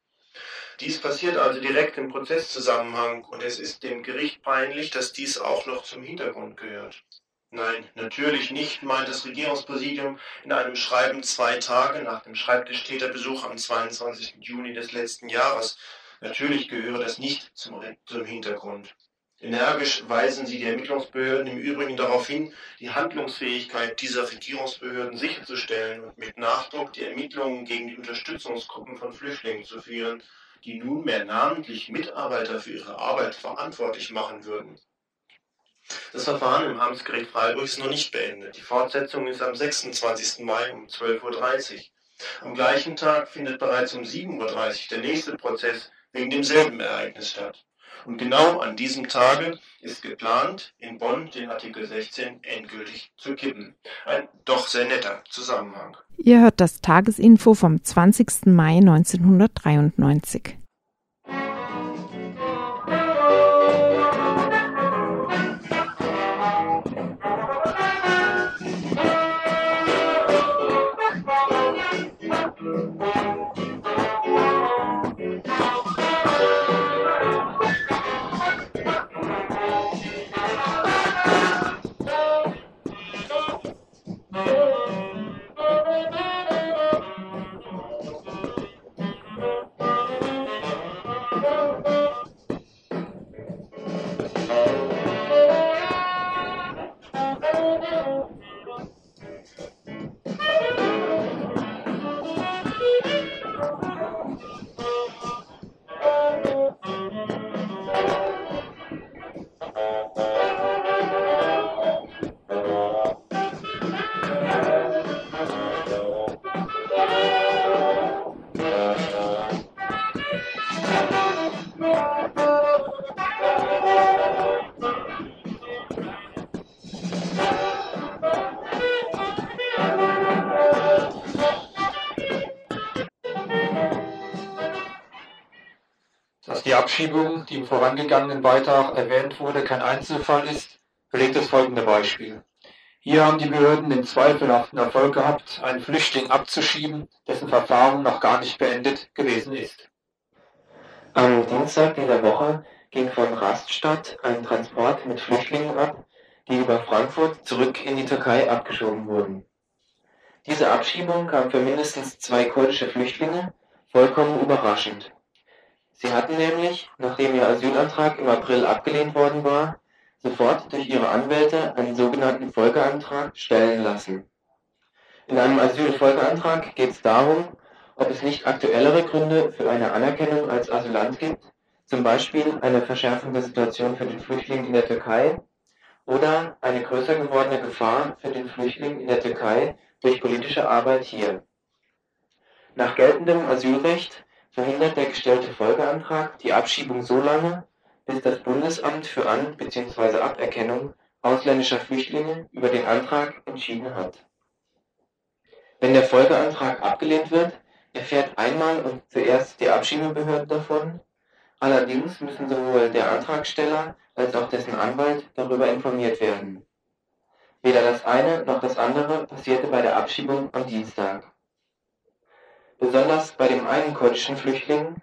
S3: Dies passiert also direkt im Prozesszusammenhang und es ist dem Gericht peinlich, dass dies auch noch zum Hintergrund gehört. Nein, natürlich nicht, meint das Regierungspräsidium in einem Schreiben zwei Tage nach dem Schreibtischtäterbesuch am 22. Juni des letzten Jahres. Natürlich gehöre das nicht zum, zum Hintergrund. Energisch weisen sie die Ermittlungsbehörden im Übrigen darauf hin, die Handlungsfähigkeit dieser Regierungsbehörden sicherzustellen und mit Nachdruck die Ermittlungen gegen die Unterstützungsgruppen von Flüchtlingen zu führen, die nunmehr namentlich Mitarbeiter für ihre Arbeit verantwortlich machen würden. Das Verfahren im Amtsgericht Freiburg ist noch nicht beendet. Die Fortsetzung ist am 26. Mai um 12.30 Uhr. Am gleichen Tag findet bereits um 7.30 Uhr der nächste Prozess wegen demselben Ereignis statt. Und genau an diesem Tage ist geplant, in Bonn den Artikel 16 endgültig zu kippen. Ein doch sehr netter Zusammenhang.
S2: Ihr hört das Tagesinfo vom 20. Mai 1993.
S6: Abschiebung, die im vorangegangenen Beitrag erwähnt wurde, kein Einzelfall ist, belegt das folgende Beispiel. Hier haben die Behörden den zweifelhaften Erfolg gehabt, einen Flüchtling abzuschieben, dessen Verfahren noch gar nicht beendet gewesen ist.
S9: Am Dienstag dieser Woche ging von Raststadt ein Transport mit Flüchtlingen ab, die über Frankfurt zurück in die Türkei abgeschoben wurden. Diese Abschiebung kam für mindestens zwei kurdische Flüchtlinge vollkommen überraschend. Sie hatten nämlich, nachdem ihr Asylantrag im April abgelehnt worden war, sofort durch ihre Anwälte einen sogenannten Folgeantrag stellen lassen. In einem Asylfolgeantrag geht es darum, ob es nicht aktuellere Gründe für eine Anerkennung als Asylant gibt, zum Beispiel eine Verschärfung der Situation für den Flüchtling in der Türkei oder eine größer gewordene Gefahr für den Flüchtling in der Türkei durch politische Arbeit hier. Nach geltendem Asylrecht verhindert der gestellte Folgeantrag die Abschiebung so lange, bis das Bundesamt für An- bzw. Aberkennung ausländischer Flüchtlinge über den Antrag entschieden hat. Wenn der Folgeantrag abgelehnt wird, erfährt einmal und zuerst die Abschiebebehörde davon, allerdings müssen sowohl der Antragsteller als auch dessen Anwalt darüber informiert werden. Weder das eine noch das andere passierte bei der Abschiebung am Dienstag. Besonders bei dem einen kurdischen Flüchtling,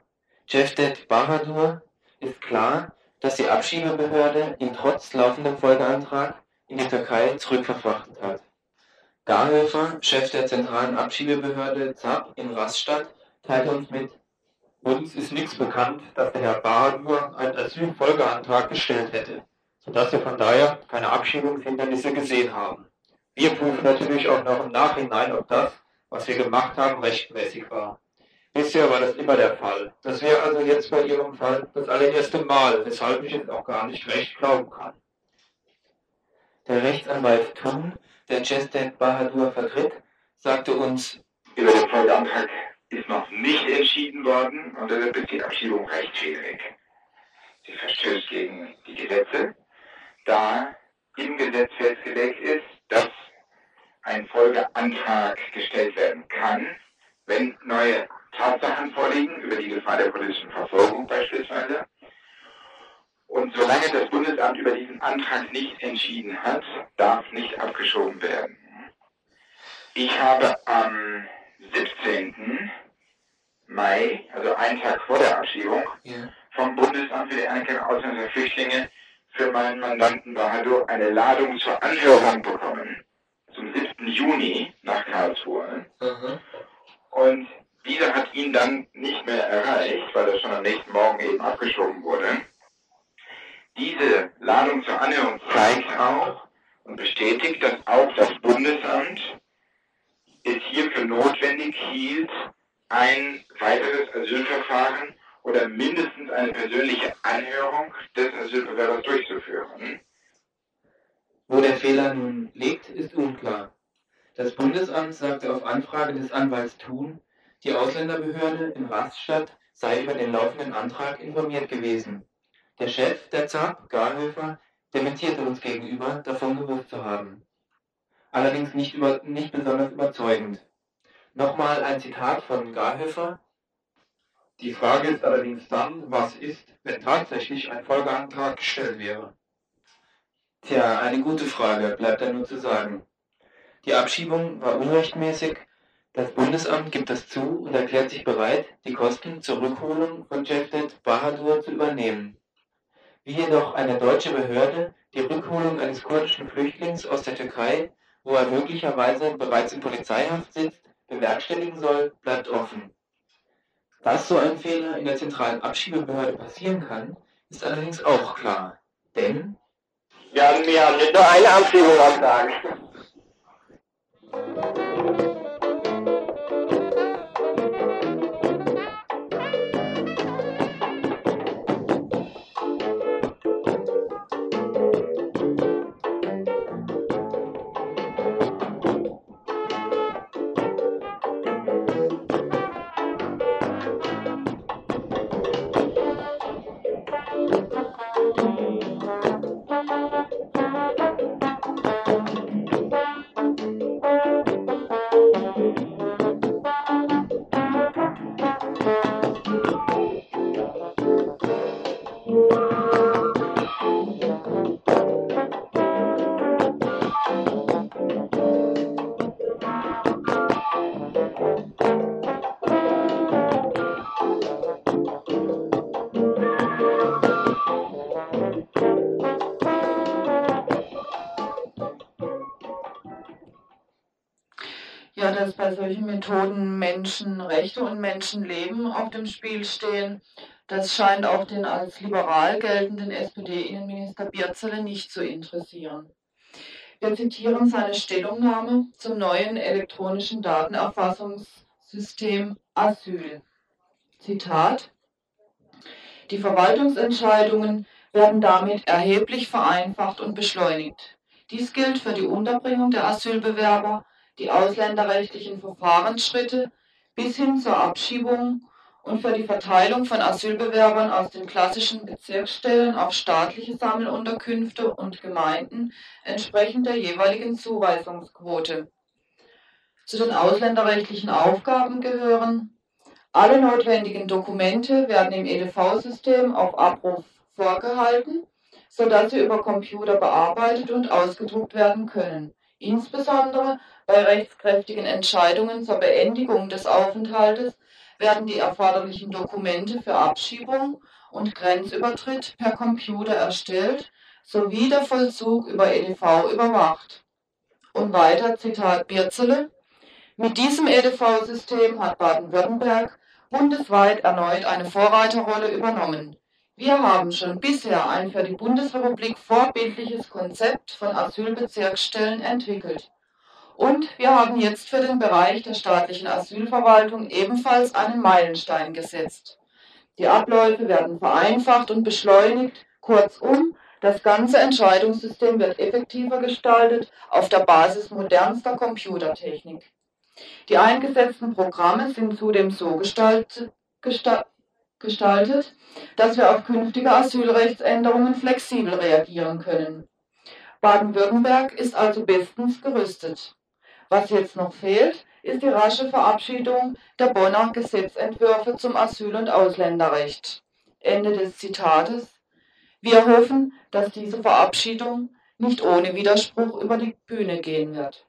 S9: Cevdet Bahadur, ist klar, dass die Abschiebebehörde ihn trotz laufendem Folgeantrag in die Türkei zurückverfrachtet hat. Garhöfer, Chef der zentralen Abschiebebehörde ZAP in Rastatt, teilte uns mit,
S6: uns ist nichts bekannt, dass der Herr Bahadur einen Asylfolgeantrag gestellt hätte, sodass wir von daher keine Abschiebungshindernisse gesehen haben. Wir prüfen natürlich auch noch im Nachhinein, ob das, was wir gemacht haben, rechtmäßig war. Bisher war das immer der Fall. Das wäre also jetzt bei Ihrem Fall das allererste Mal, weshalb ich es auch gar nicht recht glauben kann.
S9: Der Rechtsanwalt Thun, der Chested Bahadur vertritt, sagte uns,
S10: über den Folgeantrag ist noch nicht entschieden worden und deshalb ist die Abschiebung rechtswidrig. Sie verstößt gegen die Gesetze, da im Gesetz festgelegt ist, dass ein Folgeantrag gestellt werden kann, wenn neue Tatsachen vorliegen über die Gefahr der politischen Verfolgung beispielsweise. Und solange das Bundesamt über diesen Antrag nicht entschieden hat, darf nicht abgeschoben werden. Ich habe am 17. Mai, also einen Tag vor der Abschiebung,
S9: ja.
S10: vom Bundesamt für die Anerkennung ausländischer Flüchtlinge für meinen Mandanten Bahadur eine Ladung zur Anhörung bekommen. Zum 7. Juni nach Karlsruhe.
S9: Mhm.
S10: Und dieser hat ihn dann nicht mehr erreicht, weil er schon am nächsten Morgen eben abgeschoben wurde. Diese Ladung zur Anhörung zeigt auch und bestätigt, dass auch das Bundesamt es hier für notwendig hielt, ein weiteres Asylverfahren oder mindestens eine persönliche Anhörung des Asylbewerbers durchzuführen.
S9: Wo der Fehler nun liegt, ist unklar. Das Bundesamt sagte auf Anfrage des Anwalts Thun, die Ausländerbehörde in Rastatt sei über den laufenden Antrag informiert gewesen. Der Chef der ZAP, Garhöfer, dementierte uns gegenüber, davon gewusst zu haben. Allerdings nicht, über, nicht besonders überzeugend. Nochmal ein Zitat von Garhöfer.
S6: Die Frage ist allerdings dann, was ist, wenn tatsächlich ein Folgeantrag gestellt wäre?
S9: Tja, eine gute Frage, bleibt da nur zu sagen. Die Abschiebung war unrechtmäßig, das Bundesamt gibt das zu und erklärt sich bereit, die Kosten zur Rückholung von Cevdet Bahadur zu übernehmen. Wie jedoch eine deutsche Behörde die Rückholung eines kurdischen Flüchtlings aus der Türkei, wo er möglicherweise bereits in Polizeihaft sitzt, bewerkstelligen soll, bleibt offen. Dass so ein Fehler in der zentralen Abschiebebehörde passieren kann, ist allerdings auch klar. Denn
S10: Wir haben, haben nicht nur eine Abschiebung am Tag.
S4: Methoden Menschenrechte und Menschenleben auf dem Spiel stehen. Das scheint auch den als liberal geltenden SPD-Innenminister Birzele nicht zu interessieren. Wir zitieren seine Stellungnahme zum neuen elektronischen Datenerfassungssystem Asyl. Zitat Die Verwaltungsentscheidungen werden damit erheblich vereinfacht und beschleunigt. Dies gilt für die Unterbringung der Asylbewerber, die ausländerrechtlichen Verfahrensschritte bis hin zur Abschiebung und für die Verteilung von Asylbewerbern aus den klassischen Bezirksstellen auf staatliche Sammelunterkünfte und Gemeinden entsprechend der jeweiligen Zuweisungsquote. Zu den ausländerrechtlichen Aufgaben gehören alle notwendigen Dokumente werden im EDV-System auf Abruf vorgehalten, sodass sie über Computer bearbeitet und ausgedruckt werden können. Insbesondere bei rechtskräftigen Entscheidungen zur Beendigung des Aufenthaltes werden die erforderlichen Dokumente für Abschiebung und Grenzübertritt per Computer erstellt sowie der Vollzug über EDV überwacht. Und weiter Zitat Birzele. Mit diesem EDV-System hat Baden-Württemberg bundesweit erneut eine Vorreiterrolle übernommen. Wir haben schon bisher ein für die Bundesrepublik vorbildliches Konzept von Asylbezirksstellen entwickelt. Und wir haben jetzt für den Bereich der staatlichen Asylverwaltung ebenfalls einen Meilenstein gesetzt. Die Abläufe werden vereinfacht und beschleunigt. Kurzum, das ganze Entscheidungssystem wird effektiver gestaltet auf der Basis modernster Computertechnik. Die eingesetzten Programme sind zudem so gestaltet, gestaltet, dass wir auf künftige Asylrechtsänderungen flexibel reagieren können. Baden-Württemberg ist also bestens gerüstet. Was jetzt noch fehlt, ist die rasche Verabschiedung der Bonner Gesetzentwürfe zum Asyl- und Ausländerrecht. Ende des Zitates. Wir hoffen, dass diese Verabschiedung nicht ohne Widerspruch über die Bühne gehen wird.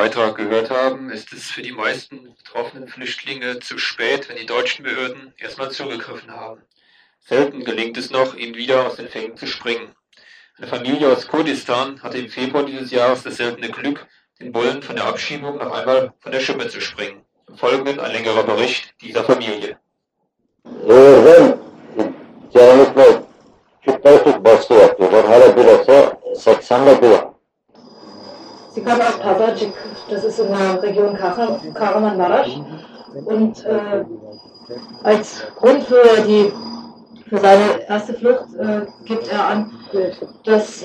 S6: Beitrag gehört haben, ist es für die meisten betroffenen Flüchtlinge zu spät, wenn die deutschen Behörden erstmal zugegriffen haben. Selten gelingt es noch, ihnen wieder aus den Fängen zu springen. Eine Familie aus Kurdistan hatte im Februar dieses Jahres das seltene Glück, den Bullen von der Abschiebung noch einmal von der Schippe zu springen. Im Folgenden ein längerer Bericht dieser Familie.
S11: Sie kam aus Pazarcik, das ist in der Region Karaman-Marasch. Und äh, als Grund für, die, für seine erste Flucht äh, gibt er an, dass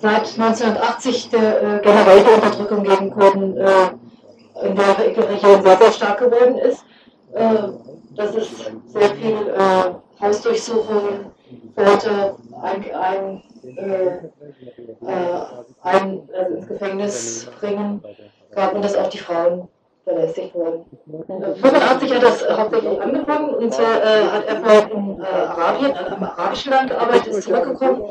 S11: seit 1980 der, äh, generell die Unterdrückung gegen Kurden äh, in der Region sehr, sehr stark geworden ist. Äh, dass es sehr viel äh, Hausdurchsuchungen, Leute, ein, ein äh, äh, ein, also ins Gefängnis bringen, gab und dass auch die Frauen verlässigt wurden. 1985 hat das hauptsächlich angefangen und zwar äh, hat er vorher in äh, Arabien, in einem arabischen Land gearbeitet, ist zurückgekommen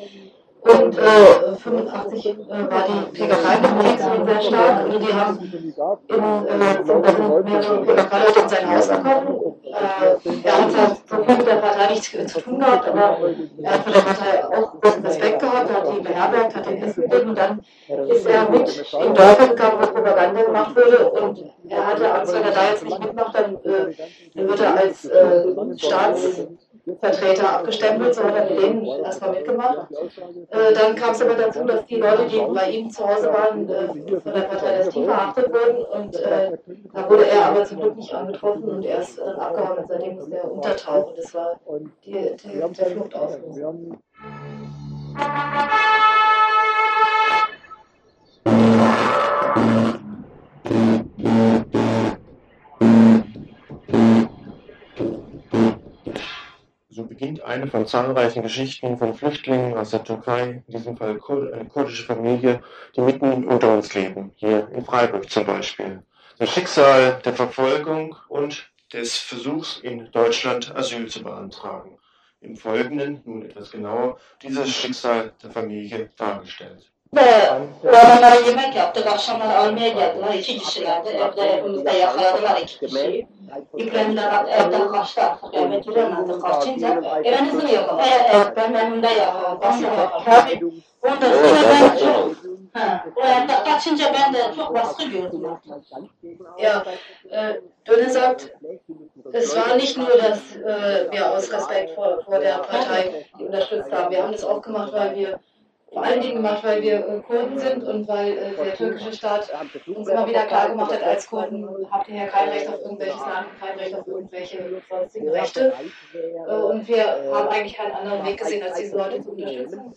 S11: und äh, 85 äh, war die in Krieg sehr stark. Also die haben in, äh, zum mehrere PKK-Leute in sein Haus gekommen. Äh, er hat ja so viel mit der Partei nichts zu tun gehabt, aber er hat von der Partei auch großen Respekt gehabt, hat die beherbergt, hat den Essen gegeben und dann ist er mit in Dörfer gegangen, wo Propaganda gemacht wurde und er hatte Angst, wenn er da jetzt nicht mitmacht, dann, äh, dann wird er als äh, Staats Vertreter abgestempelt, so hat er mit denen erstmal mitgemacht. Äh, dann kam es aber dazu, dass die Leute, die bei ihm zu Hause waren, äh, von der Partei des Team verhaftet wurden und äh, da wurde er aber zum Glück nicht angetroffen und er ist abgehauen und seitdem musste er untertauchen. Das war die, die, der Fluchtauslöser.
S3: Beginnt eine von zahlreichen Geschichten von Flüchtlingen aus der Türkei, in diesem Fall eine kurdische Familie, die mitten unter uns leben, hier in Freiburg zum Beispiel. Das Schicksal der Verfolgung und des Versuchs, in Deutschland Asyl zu beantragen. Im Folgenden, nun etwas genauer, dieses Schicksal der Familie dargestellt.
S12: Oğlanlara yemek yaptık, akşamlar almaya geldiler. İki kişilerdi, evde evimizde yakaladılar iki kişiyi. İbrahimler evden kaçtı artık, eve giremedi. Kaçınca evinizi mi yakaladı? Evet, evet, ben yakaladım, baskı yakaladım. Tabii. Ondan sonra ben çok, ha, o evde kaçınca ben de çok baskı gördüm artık.
S11: Ja, äh, Dönne sagt, es war nicht nur, dass äh, wir aus Respekt vor, vor der Partei unterstützt haben. Wir haben das auch gemacht, weil wir vor allen Dingen gemacht, weil wir äh, Kurden sind und weil äh, der türkische Staat uns immer wieder klar gemacht hat, als Kurden habt ihr ja kein Recht auf irgendwelches Land, kein Recht auf irgendwelche sonstigen Rechte. Äh, und wir haben eigentlich keinen anderen Weg gesehen, als diese Leute zu unterstützen.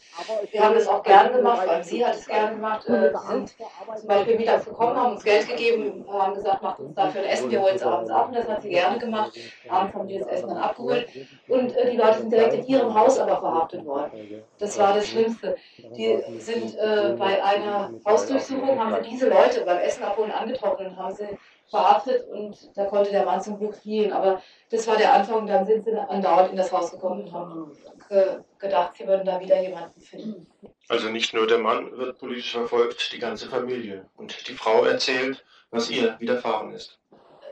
S11: Wir haben das auch gerne gemacht, weil sie hat es gerne gemacht. Sie sind zum Beispiel mittags gekommen, haben uns Geld gegeben, haben gesagt, macht uns dafür ein Essen, wir holen es abends ab. Und das hat sie gerne gemacht. Abends haben die das Essen dann abgeholt. Und die Leute sind direkt in ihrem Haus aber verhaftet worden. Das war das Schlimmste. Die sind äh, bei einer Hausdurchsuchung, haben sie diese Leute beim Essen abholen angetroffen und haben sie verhaftet und da konnte der Mann zum Glück fliehen. Aber das war der Anfang, dann sind sie andauernd in das Haus gekommen und haben ge gedacht, sie würden da wieder jemanden finden.
S3: Also nicht nur der Mann wird politisch verfolgt, die ganze Familie. Und die Frau erzählt, was ihr widerfahren ist.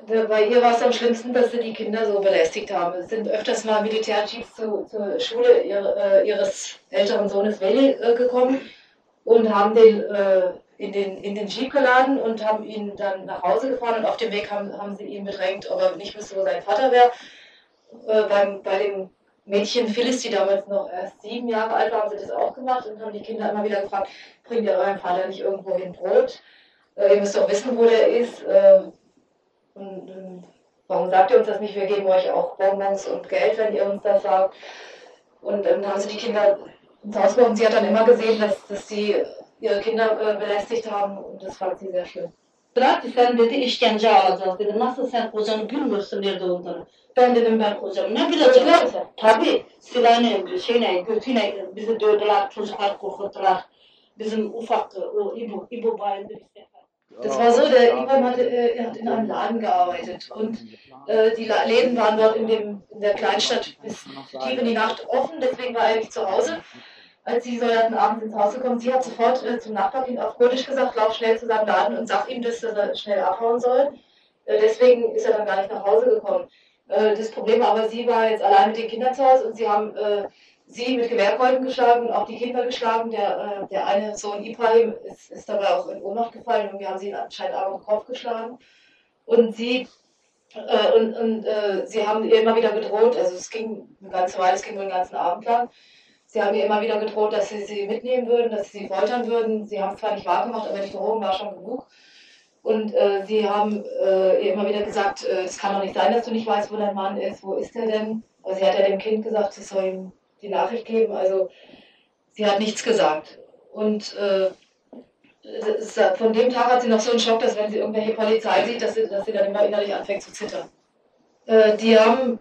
S11: Bei ihr war es am schlimmsten, dass sie die Kinder so belästigt haben. Es sind öfters mal Militärjeeps zu, zur Schule ihre, äh, ihres älteren Sohnes Veli äh, gekommen und haben den, äh, in, den in den Jeep geladen und haben ihn dann nach Hause gefahren und auf dem Weg haben, haben sie ihn bedrängt, ob er nicht wüsste, wo sein Vater wäre. Äh, beim, bei dem Mädchen Phyllis, die damals noch erst sieben Jahre alt war, haben sie das auch gemacht und haben die Kinder immer wieder gefragt, bringt ihr eurem Vater nicht irgendwo hin Brot? Äh, ihr müsst doch wissen, wo der ist. Und, und warum sagt ihr uns das nicht? Wir geben euch auch Bonbons und Geld, wenn ihr uns das sagt. Und dann haben sie die Kinder ins Haus geholt und sie hat dann immer gesehen, dass, dass sie ihre Kinder äh, belästigt haben und das fand sie sehr schlimm.
S12: Bırak sen dedi işkence alacağız dedi. Nasıl sen kocanı bilmiyorsun nerede olduğunu. Ben dedim ben kocamı ne bileceğim. Tabii silahını şeyle götüyle bizi dövdüler çocuklar korkuttular. Bizim ufak o İbo, İbo bayıldı bir sefer.
S11: Das war so, der Ivan hatte, äh, er hat in einem Laden gearbeitet und äh, die Läden waren dort in, dem, in der Kleinstadt bis tief in die Nacht offen, deswegen war er nicht zu Hause. Als die Soldaten abends ins Haus gekommen sie hat sofort äh, zum Nachbarkind auf Kurdisch gesagt, lauf schnell zu seinem Laden und sag ihm, dass er schnell abhauen soll. Äh, deswegen ist er dann gar nicht nach Hause gekommen. Äh, das Problem war aber, sie war jetzt allein mit den Kindern zu Hause und sie haben äh, sie mit Gewehrkolben geschlagen auch die Kinder geschlagen. Der, äh, der eine Sohn Ibrahim ist, ist dabei auch in Ohnmacht gefallen und wir haben sie anscheinend auch im Kopf geschlagen. Und sie, äh, und, und, äh, sie haben ihr immer wieder gedroht, also es ging eine ganze Weile, es ging wohl den ganzen Abend lang. Sie haben ihr immer wieder gedroht, dass sie sie mitnehmen würden, dass sie sie foltern würden. Sie haben es zwar nicht wahrgemacht, aber die Drohung war schon genug. Und äh, sie haben äh, ihr immer wieder gesagt, äh, es kann doch nicht sein, dass du nicht weißt, wo dein Mann ist, wo ist er denn? Also sie hat ja dem Kind gesagt, sie soll ihm die Nachricht geben. Also sie hat nichts gesagt. Und äh, von dem Tag hat sie noch so einen Schock, dass wenn sie irgendwelche Polizei sieht, dass sie, dass sie dann immer innerlich anfängt zu zittern. Äh, die haben,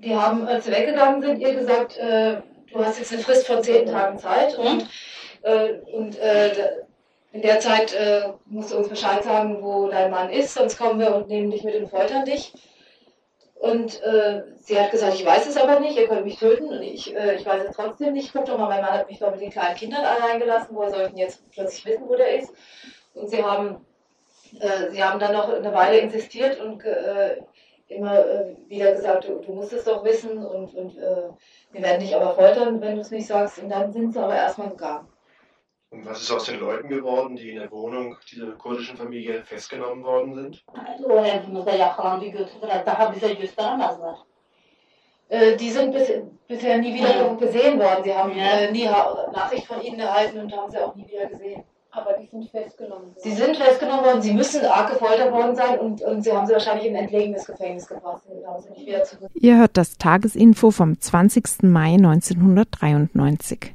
S11: die haben, als sie weggegangen sind, ihr gesagt, äh, du hast jetzt eine Frist von zehn Tagen Zeit und, äh, und in der Zeit musst du uns Bescheid sagen, wo dein Mann ist, sonst kommen wir und nehmen dich mit und foltern dich. Und äh, sie hat gesagt, ich weiß es aber nicht, ihr könnt mich töten und ich, äh, ich weiß es trotzdem nicht. Guck doch mal, mein Mann hat mich doch mit den kleinen Kindern allein gelassen, woher soll ich denn jetzt plötzlich wissen, wo der ist? Und sie haben, äh, sie haben dann noch eine Weile insistiert und äh, immer äh, wieder gesagt, du, du, musst es doch wissen und, und äh, wir werden dich aber foltern, wenn du es nicht sagst. Und dann sind sie aber erstmal gegangen.
S3: Und was ist aus den Leuten geworden, die in der Wohnung dieser kurdischen Familie festgenommen worden sind?
S11: Die sind bis, bisher nie wieder gesehen worden. Sie haben äh, nie Nachricht von ihnen erhalten und haben sie auch nie wieder gesehen.
S13: Aber die sind festgenommen worden.
S11: Sie sind festgenommen worden, sie müssen arg gefoltert worden sein und, und sie haben sie wahrscheinlich in ein entlegenes Gefängnis gebracht.
S2: Ihr hört das Tagesinfo vom 20. Mai 1993.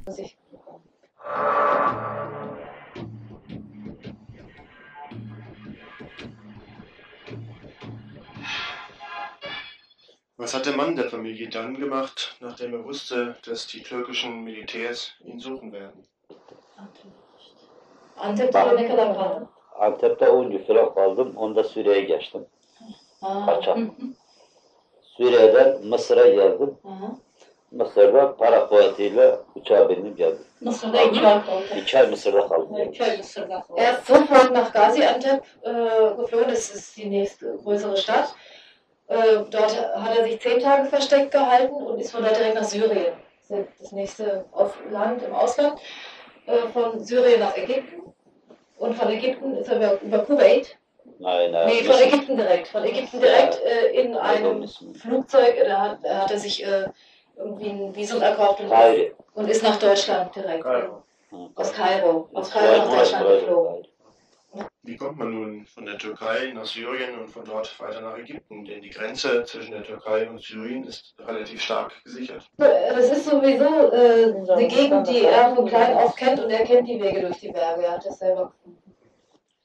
S3: Was hat der Mann der Familie dann gemacht, nachdem er wusste, dass die türkischen Militärs ihn suchen werden?
S11: Antep'te ne kadar kaldın?
S14: Antep'te 10 gün falan kaldım. Onda Suriye'ye geçtim. Kaçak. Suriye'den Mısır'a geldim. Mısır'da para kuvvetiyle uçağa bindim geldim.
S12: Mısır'da iki ay kaldı.
S14: İki ay Mısır'da kaldım.
S12: İki ay Mısır'da kaldı.
S11: Er ist sofort nach Gaziantep äh, geflohen, das ist die nächste größere Stadt. Äh, dort hat er sich zehn Tage versteckt gehalten und ist von dort direkt nach Syrien. Das nächste Aus Land im Ausland. Äh, von Syrien nach Ägypten. Und von Ägypten ist er über, über Kuwait.
S14: Nein, nein.
S11: Nee, von Ägypten direkt. Von Ägypten direkt äh, in einem Flugzeug. Da hat, da hat er sich äh, irgendwie ein Visum erkauft und, und ist nach Deutschland direkt.
S3: Kairo.
S11: Aus Kairo. Aus Kairo nach Deutschland geflogen.
S3: Wie kommt man nun von der Türkei nach Syrien und von dort weiter nach Ägypten? Denn die Grenze zwischen der Türkei und Syrien ist relativ stark gesichert.
S11: Das ist sowieso äh, eine Gegend, die er von klein auf kennt und er kennt die Wege durch die Berge. Er hat das selber gefunden.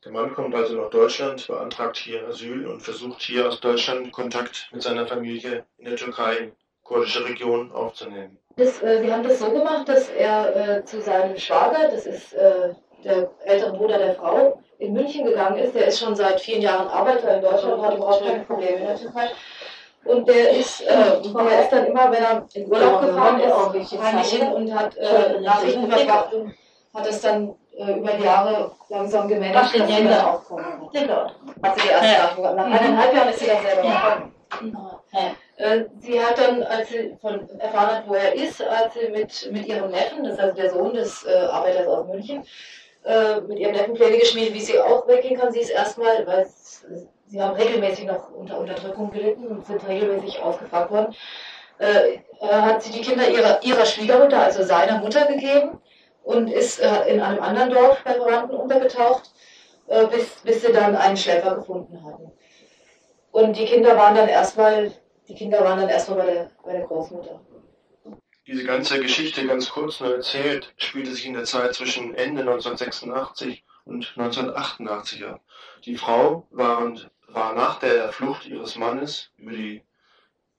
S3: Der Mann kommt also nach Deutschland, beantragt hier Asyl und versucht hier aus Deutschland Kontakt mit seiner Familie in der Türkei, kurdische Region, aufzunehmen.
S11: Das, äh, wir haben das so gemacht, dass er äh, zu seinem Schwager, das ist äh, der ältere Bruder der Frau, in München gegangen ist. Der ist schon seit vielen Jahren Arbeiter in Deutschland, hat überhaupt keine Probleme in der Türkei. Und der ist, äh, der ist dann immer, wenn er in Urlaub gefahren ist, heimlich hin und hat äh, Nachrichten verbracht und hat es dann äh, über die Jahre langsam gemanagt, dass sie dann aufkommen. Genau. Also die erste Nachricht. Nach eineinhalb Jahren ist sie dann selber gekommen. Äh, Sie hat dann, als sie von erfahren hat, wo er ist, hat sie mit, mit ihrem Neffen, das ist also der Sohn des äh, Arbeiters aus München, äh, mit ihrem Neffen Pläne geschmiedet, wie sie auch weggehen kann. Sie ist erstmal, weil sie haben regelmäßig noch unter Unterdrückung gelitten und sind regelmäßig ausgefragt worden, äh, hat sie die Kinder ihrer, ihrer Schwiegermutter, also seiner Mutter, gegeben und ist äh, in einem anderen Dorf bei Verwandten untergetaucht, äh, bis, bis sie dann einen Schlepper gefunden hatten. Und die Kinder waren dann erstmal, die Kinder waren dann erstmal bei der, bei der Großmutter.
S3: Diese ganze Geschichte, ganz kurz nur erzählt, spielte sich in der Zeit zwischen Ende 1986 und 1988 ab. Die Frau war, und, war nach der Flucht ihres Mannes über die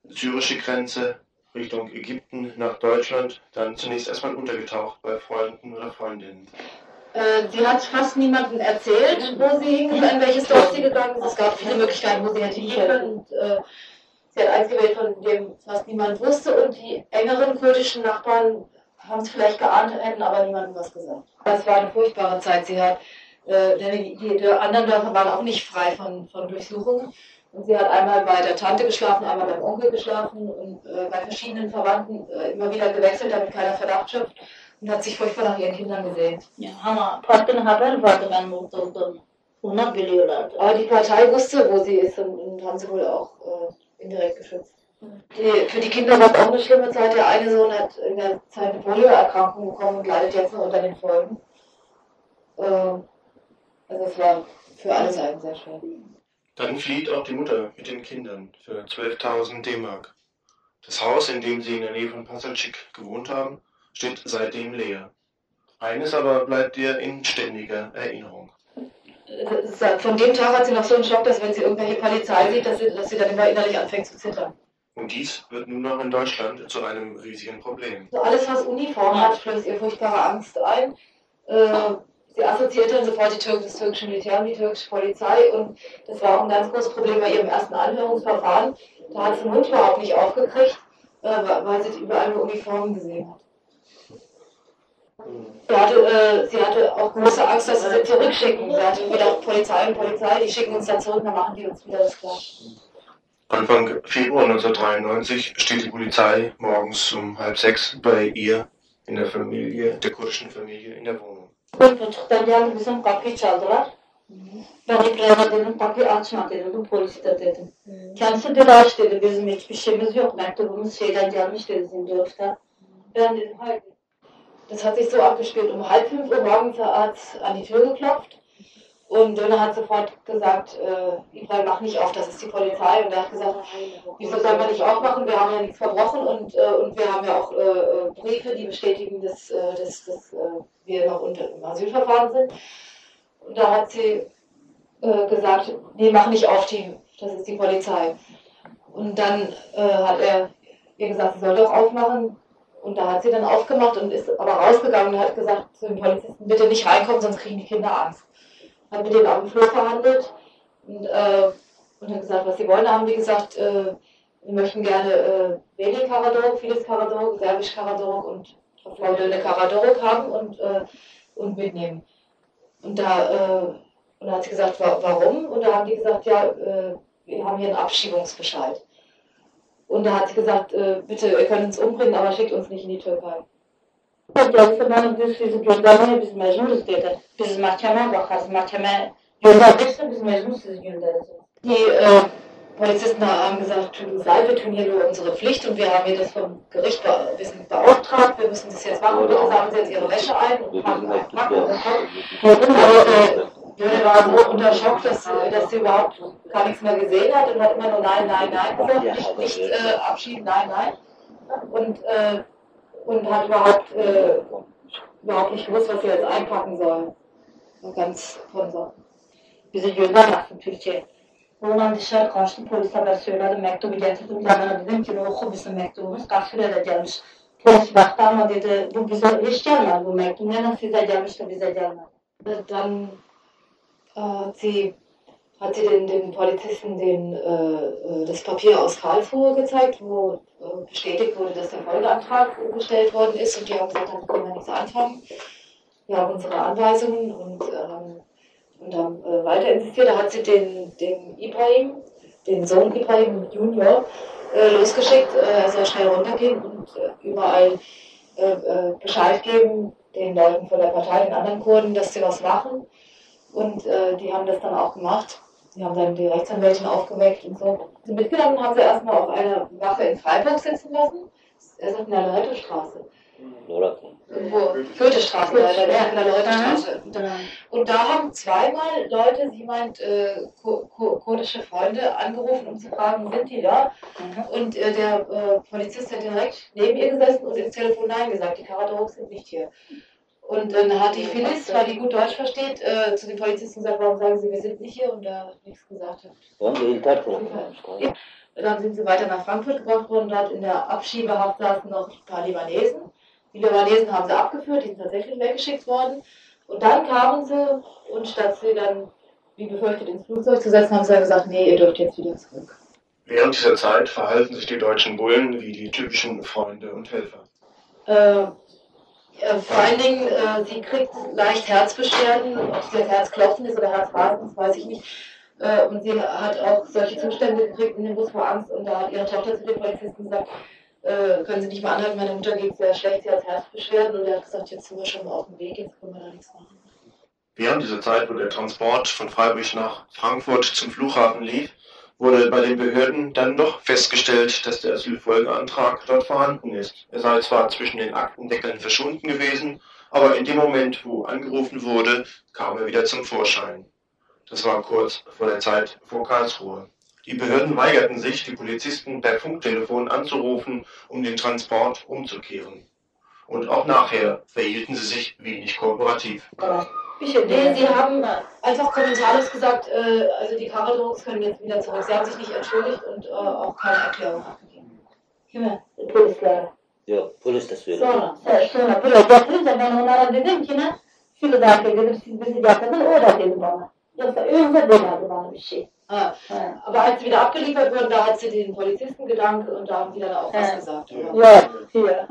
S3: syrische Grenze Richtung Ägypten nach Deutschland dann zunächst erstmal untergetaucht bei Freunden oder Freundinnen.
S11: Äh, sie hat fast niemandem erzählt, wo sie hingegangen, in welches Dorf sie gegangen ist. Es gab viele Möglichkeiten, wo sie hätte hingehen können. Und, äh, sie hat eins gewählt, von dem fast niemand wusste. Und die engeren kurdischen Nachbarn haben es vielleicht geahnt, hätten aber niemandem was gesagt. Das war eine furchtbare Zeit. Sie hat, äh, die, die, die anderen Dörfer waren auch nicht frei von, von Durchsuchungen. Und sie hat einmal bei der Tante geschlafen, einmal beim Onkel geschlafen und äh, bei verschiedenen Verwandten äh, immer wieder gewechselt, damit keiner Verdacht schöpft und hat sich furchtbar nach ihren Kindern gesehnt.
S12: Ya, ama partinin haber vardı ben burada olduğumu. Onlar biliyorlardı.
S11: Aber die Partei wusste, wo sie ist und, und haben sie wohl auch äh, indirekt geschützt. Die, für die Kinder war es auch eine schlimme Zeit. Der eine Sohn hat in der Zeit eine Polioerkrankung bekommen und leidet jetzt noch unter den Folgen. Äh, also es war für alle Seiten sehr schwer.
S3: Dann flieht auch die Mutter mit den Kindern für 12.000 D-Mark. Das Haus, in dem sie in der Nähe von Passalczyk gewohnt haben, steht seitdem leer. Eines aber bleibt ihr in ständiger Erinnerung.
S11: Ist- Von dem Tag hat sie noch so einen Schock, dass wenn sie irgendwelche Polizei sieht, dass sie, dass sie dann immer innerlich anfängt zu zittern.
S3: Und dies wird nun auch in Deutschland zu einem riesigen Problem.
S11: Also alles, was Uniform hat, flößt ihr furchtbare Angst ein. Äh, sie assoziiert dann sofort die Tür das türkische Militär und die türkische Polizei. Und das war auch ein ganz großes Problem bei ihrem ersten Anhörungsverfahren. Da hat sie den Mund überhaupt nicht aufgekriegt, äh, weil sie überall nur Uniformen gesehen hat. Sie hatte, äh, sie hatte auch große Angst, dass sie sie zurückschicken. Sie hatte gedacht, Polizei und Polizei, die schicken uns dann zurück, dann machen die uns wieder das klar.
S3: Anfang Februar 1993 steht die Polizei morgens um halb sechs bei ihr in der Familie, der kurdischen Familie in der Wohnung.
S12: Bir buçukta geldi bizim kapıyı çaldılar. Ben İbrahim'e dedim kapıyı açma dedim bu polisi de dedim. Kendisi dedi aç dedi bizim hiçbir şeyimiz yok mektubumuz şeyden gelmiş dedi Zindorf'ta. Ben dedim haydi.
S11: Das hat sich so abgespielt. Um halb fünf Uhr morgens hat an die Tür geklopft und Döner hat sofort gesagt, äh, Ibrahim, mach nicht auf, das ist die Polizei. Und er hat gesagt, wieso sollen wir nicht aufmachen? Wir haben ja nichts verbrochen und, äh, und wir haben ja auch äh, äh, Briefe, die bestätigen, dass, äh, dass, dass äh, wir noch unter im Asylverfahren sind. Und da hat sie äh, gesagt, nee, mach nicht auf, die, das ist die Polizei. Und dann hat er ihr gesagt, sie soll doch aufmachen. Und da hat sie dann aufgemacht und ist aber rausgegangen und hat gesagt zu den Polizisten, bitte nicht reinkommen, sonst kriegen die Kinder Angst. Hat mit denen auf dem Flur verhandelt und, äh, und hat gesagt, was sie wollen. Da haben die gesagt, äh, wir möchten gerne äh, Veli Karadorok, Fides Karadorok, Serbisch Karadorok und Frau Döne Karadorok haben und, äh, und mitnehmen. Und da, äh, und hat sie gesagt, wa warum? Und da haben die gesagt, ja, äh, wir haben hier einen Abschiebungsbescheid. Und da hat sie gesagt, äh, bitte, ihr könnt uns umbringen, aber schickt uns nicht in die Türkei.
S12: Gelirse bana biz sizi göndermeye biz mecburuz dedi. Biz mahkeme bakarız. Mahkeme gönderirse biz mecbur sizi göndeririz.
S11: Die äh, Polizisten haben gesagt, tut uns leid, wir tun hier nur unsere Pflicht und wir haben hier das vom Gericht be wir sind beauftragt, wir müssen das jetzt machen. Bitte sagen Sie jetzt Ihre Wäsche ein und packen, packen und packen. Jöne war so unter Schock, dass, dass sie überhaupt gar nichts mehr gesehen hat und hat immer nur Nein, Nein, Nein gesagt, nicht, nicht äh, abschieben, Nein, Nein. Und, äh, und hat überhaupt, äh, überhaupt nicht gewusst, was sie jetzt einpacken soll. War ganz von so.
S12: Bizi göndermezsin Türkiye. Oğlan dışarı kaçtı. Polis haber söyledi. Mektubu getirdim. Yanına dedim ki oku bizim mektubumuz. Kaç sürede gelmiş. Polis baktı ama dedi bu bize hiç gelmedi bu mektup. Neden size gelmiş de bize gelmedi.
S11: Dann äh, sie, hat sie den, den Polizisten den, äh, das Papier aus Karlsruhe gezeigt, wo äh, bestätigt wurde, dass der Folgeantrag gestellt worden ist und die haben gesagt, damit können wir nichts anfangen. Wir haben unsere Anweisungen und, ähm, und haben äh, weiter insistiert. Da hat sie den, den Ibrahim, den Sohn Ibrahim Junior, äh, losgeschickt, äh, er soll schnell runtergehen und äh, überall äh, äh, Bescheid geben, den Leuten von der Partei, den anderen Kurden, dass sie was machen. Und äh, die haben das dann auch gemacht. Die haben dann die Rechtsanwältin aufgeweckt und so. Sie mitgenommen haben sie erstmal auf eine Wache in Freiburg sitzen lassen. Er sagt in der Leutestraße. Irgendwo, Goethestraße, leider, in der Leutestraße. Und da haben zweimal Leute, sie meint, äh, ku ku kurdische Freunde, angerufen, um zu fragen, sind die da? Und äh, der äh, Polizist hat direkt neben ihr gesessen und ins Telefon Nein gesagt, die Karadorok sind nicht hier. Und dann hat die Phyllis, weil die gut Deutsch versteht, äh, zu den Polizisten gesagt, warum sagen sie, wir sind nicht hier und da nichts gesagt hat. Dann sind sie weiter nach Frankfurt gebracht worden, dort in der Abschiebehaft saßen noch ein paar Libanesen. Die Libanesen haben sie abgeführt, die sind tatsächlich weggeschickt worden. Und dann kamen sie und statt sie dann, wie befürchtet, ins Flugzeug zu setzen, haben sie dann gesagt, nee, ihr dürft jetzt wieder zurück.
S3: Während dieser Zeit verhalten sich die deutschen Bullen wie die typischen Freunde und Helfer.
S11: Äh, äh, vor allen Dingen, äh, sie kriegt leicht Herzbeschwerden, ob es jetzt Herzklopfen ist oder Herzrasen, das weiß ich nicht. Äh, und sie hat auch solche Zustände gekriegt in dem Bus vor Angst und da hat ihre Tochter zu den Polizisten gesagt, äh, können Sie nicht mal anhalten, meine Mutter geht sehr schlecht, sie hat Herzbeschwerden und er hat gesagt, jetzt sind wir schon mal auf dem Weg, jetzt können wir da nichts machen.
S3: Während dieser Zeit, wo der Transport von Freiburg nach Frankfurt zum Flughafen lief, wurde bei den Behörden dann doch festgestellt, dass der Asylfolgeantrag dort vorhanden ist. Er sei zwar zwischen den Aktendeckeln verschwunden gewesen, aber in dem Moment, wo angerufen wurde, kam er wieder zum Vorschein. Das war kurz vor der Zeit vor Karlsruhe. Die Behörden weigerten sich, die Polizisten per Funktelefon anzurufen, um den Transport umzukehren. Und auch nachher verhielten sie sich wenig kooperativ.
S11: Nee, sie haben einfach kommentarlos gesagt, äh, also die Karadrogs können jetzt wieder zurück. Sie haben sich nicht entschuldigt und äh, auch keine Erklärung abgegeben.
S12: Kime? Polislere.
S14: Yok polis de söyledi.
S12: Sonra, sonra, buraya getirince ben onlara dedim ki ne? Şunu da dedim siz bizi getirdin o da dedi bana. Yoksa önce demedi bana bir şey.
S11: Ah, aber als sie wieder abgeliefert wurden, da hat sie den Polizisten gedankt und da haben die dann auch was gesagt. Oder?
S12: Ja, hier.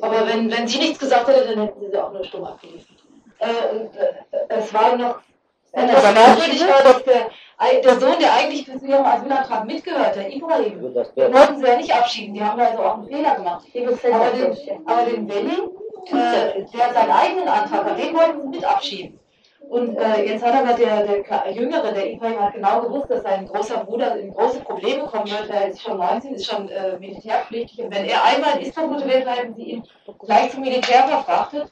S11: Aber wenn, wenn sie nichts gesagt hätte, dann hätten sie sie auch nur stumm abgeliefert. Äh, und, äh, es war noch etwas merkwürdig, war, dass der, der Sohn, der eigentlich für ihren Asylantrag mitgehört, der Ibrahim, den wollten sie ja nicht abschieben. Die haben also auch einen Fehler gemacht. Aber den, aber den Willi, äh, der seinen eigenen Antrag hat, den wollten sie mit abschieben. Und äh, jetzt hat aber der, der Jüngere, der Ibrahim, hat genau gewusst, dass sein großer Bruder in große Probleme kommen wird. Er ist schon 19, ist schon äh, militärpflichtig. Und wenn er einmal in Istanbul wird, werden sie ihn gleich zum Militär verfrachtet.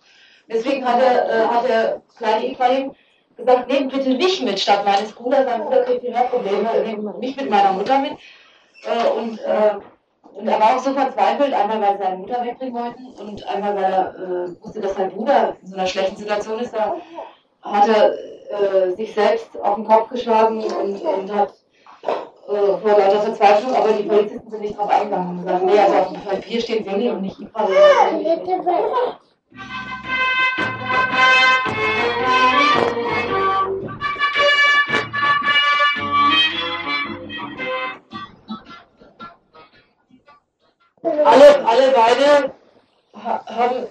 S11: Deswegen hat der, äh, hat der kleine Ibrahim gesagt, nehmt bitte mich mit statt meines Bruders. Sein Bruder kriegt viel mehr Probleme. Nehmt mich mit meiner Mutter mit. Äh, und, äh, und er war auch so verzweifelt, einmal weil seine Mutter wegbringen wollten und einmal weil er äh, wusste, dass sein Bruder in so einer schlechten Situation ist. Da hat er äh, sich selbst auf den Kopf geschlagen und, und hat äh, vor lauter Verzweiflung, aber die Polizisten sind nicht drauf eingegangen und sagen, nee, also auf dem Papier steht Willi und nicht Ibrahim. Beide haben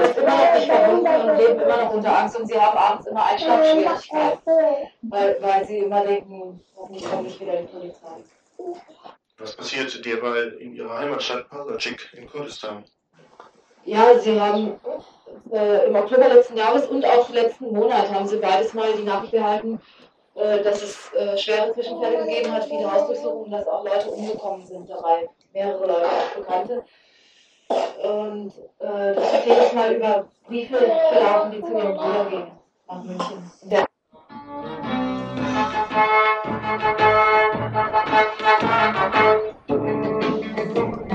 S11: das immer noch nicht verbunden und leben immer noch unter Angst und sie haben abends immer Einschlafschwierigkeiten, weil, weil sie immer denken, hoffentlich kommt nicht wieder die Polizei.
S3: Was passiert derweil in ihrer Heimatstadt Pasachik in Kurdistan?
S11: Ja, sie haben äh, im Oktober letzten Jahres und auch letzten Monat haben sie beides mal die Nachricht erhalten, äh, dass es äh, schwere Zwischenfälle gegeben hat, viele Hausdurchsuchungen, dass auch Leute umgekommen sind dabei, mehrere Leute, auch Bekannte. Und äh, das wird jedes Mal über Briefe verlaufen, die zu ihrem Bruder gehen, nach München. Der
S3: Wir kommen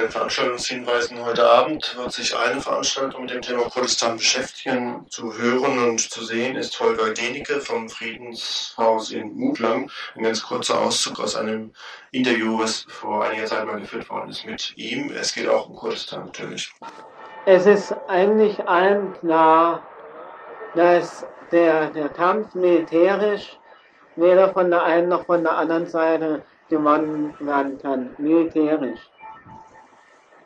S3: den Veranstaltungshinweisen. Heute Abend wird sich eine Veranstaltung mit dem Thema Kurdistan beschäftigen. Zu hören und zu sehen ist Holger Denike vom Friedenshaus in Mutlang. Ein ganz kurzer Auszug aus einem Interview, was vor einiger Zeit mal geführt worden ist mit ihm. Es geht auch um Kurdistan natürlich.
S15: Es ist eigentlich allen klar, dass der, der Kampf militärisch weder von der einen noch von der anderen Seite gewonnen werden kann, militärisch.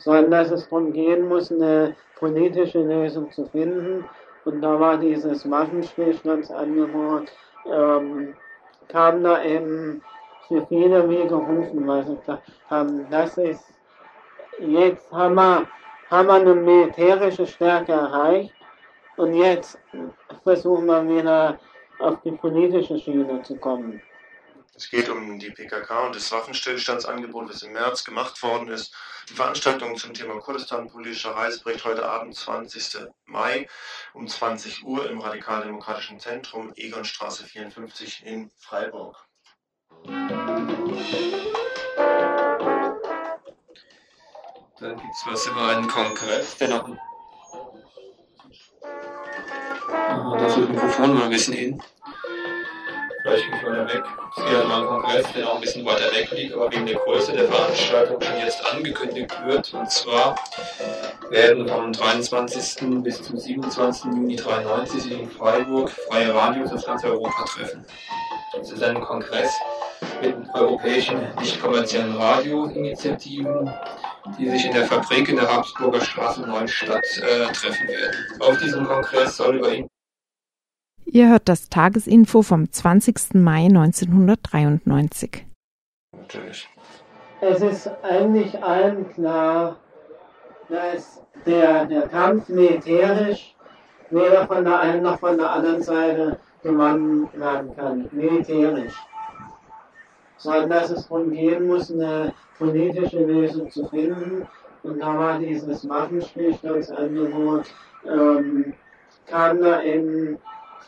S15: Sondern dass es darum gehen muss, eine politische Lösung zu finden. Und da war dieses Waffenstillstandsangebot, ähm, kam da eben für viele wie gerufen, weil sie gesagt haben, das ist, jetzt haben wir, haben wir eine militärische Stärke erreicht und jetzt versuchen wir wieder auf die politische Schiene zu kommen.
S3: Es geht um die PKK und das Waffenstillstandsangebot, das im März gemacht worden ist. Die Veranstaltung zum Thema Kurdistan politischer Reisebericht heute Abend, 20. Mai um 20 Uhr im Radikaldemokratischen Zentrum Egonstraße 54 in Freiburg.
S6: Dann gibt es was über einen Kongress, der noch. Da ist das Mikrofon mal ein bisschen hin. Weiter weg. Es geht halt mal ein Kongress, der noch ein bisschen weiter weg liegt, aber wegen der Größe der Veranstaltung schon jetzt angekündigt wird. Und zwar werden vom 23. bis zum 27. Juni 93 sich in Freiburg freie Radios aus ganz Europa treffen. Es ist ein Kongress mit europäischen nicht kommerziellen Radioinitiativen, die sich in der Fabrik in der Habsburger Straße Neustadt äh, treffen werden. Auf diesem Kongress soll über ihn
S2: Ihr hört das Tagesinfo vom 20. Mai 1993.
S3: Natürlich.
S15: Es ist eigentlich allen klar, dass der, der Kampf militärisch weder von der einen noch von der anderen Seite gewonnen werden kann, militärisch. Sondern dass es darum gehen muss, eine politische Lösung zu finden. Und da war dieses Waffenstillstandsangebot, ähm, kam da eben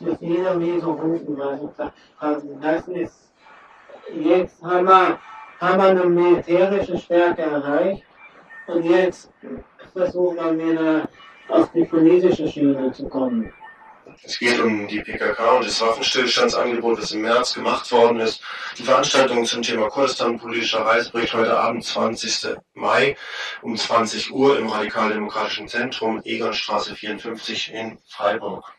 S15: weil sie gesagt haben, das ist, jetzt haben wir, haben wir eine militärische Stärke erreicht und jetzt versuchen wir wieder auf die politische Schiene zu kommen.
S3: Es geht um die PKK und das Waffenstillstandsangebot, das im März gemacht worden ist. Die Veranstaltung zum Thema Kurdistan politischer Reisebericht heute Abend, 20. Mai um 20 Uhr im Radikaldemokratischen Zentrum Egonstraße 54 in Freiburg.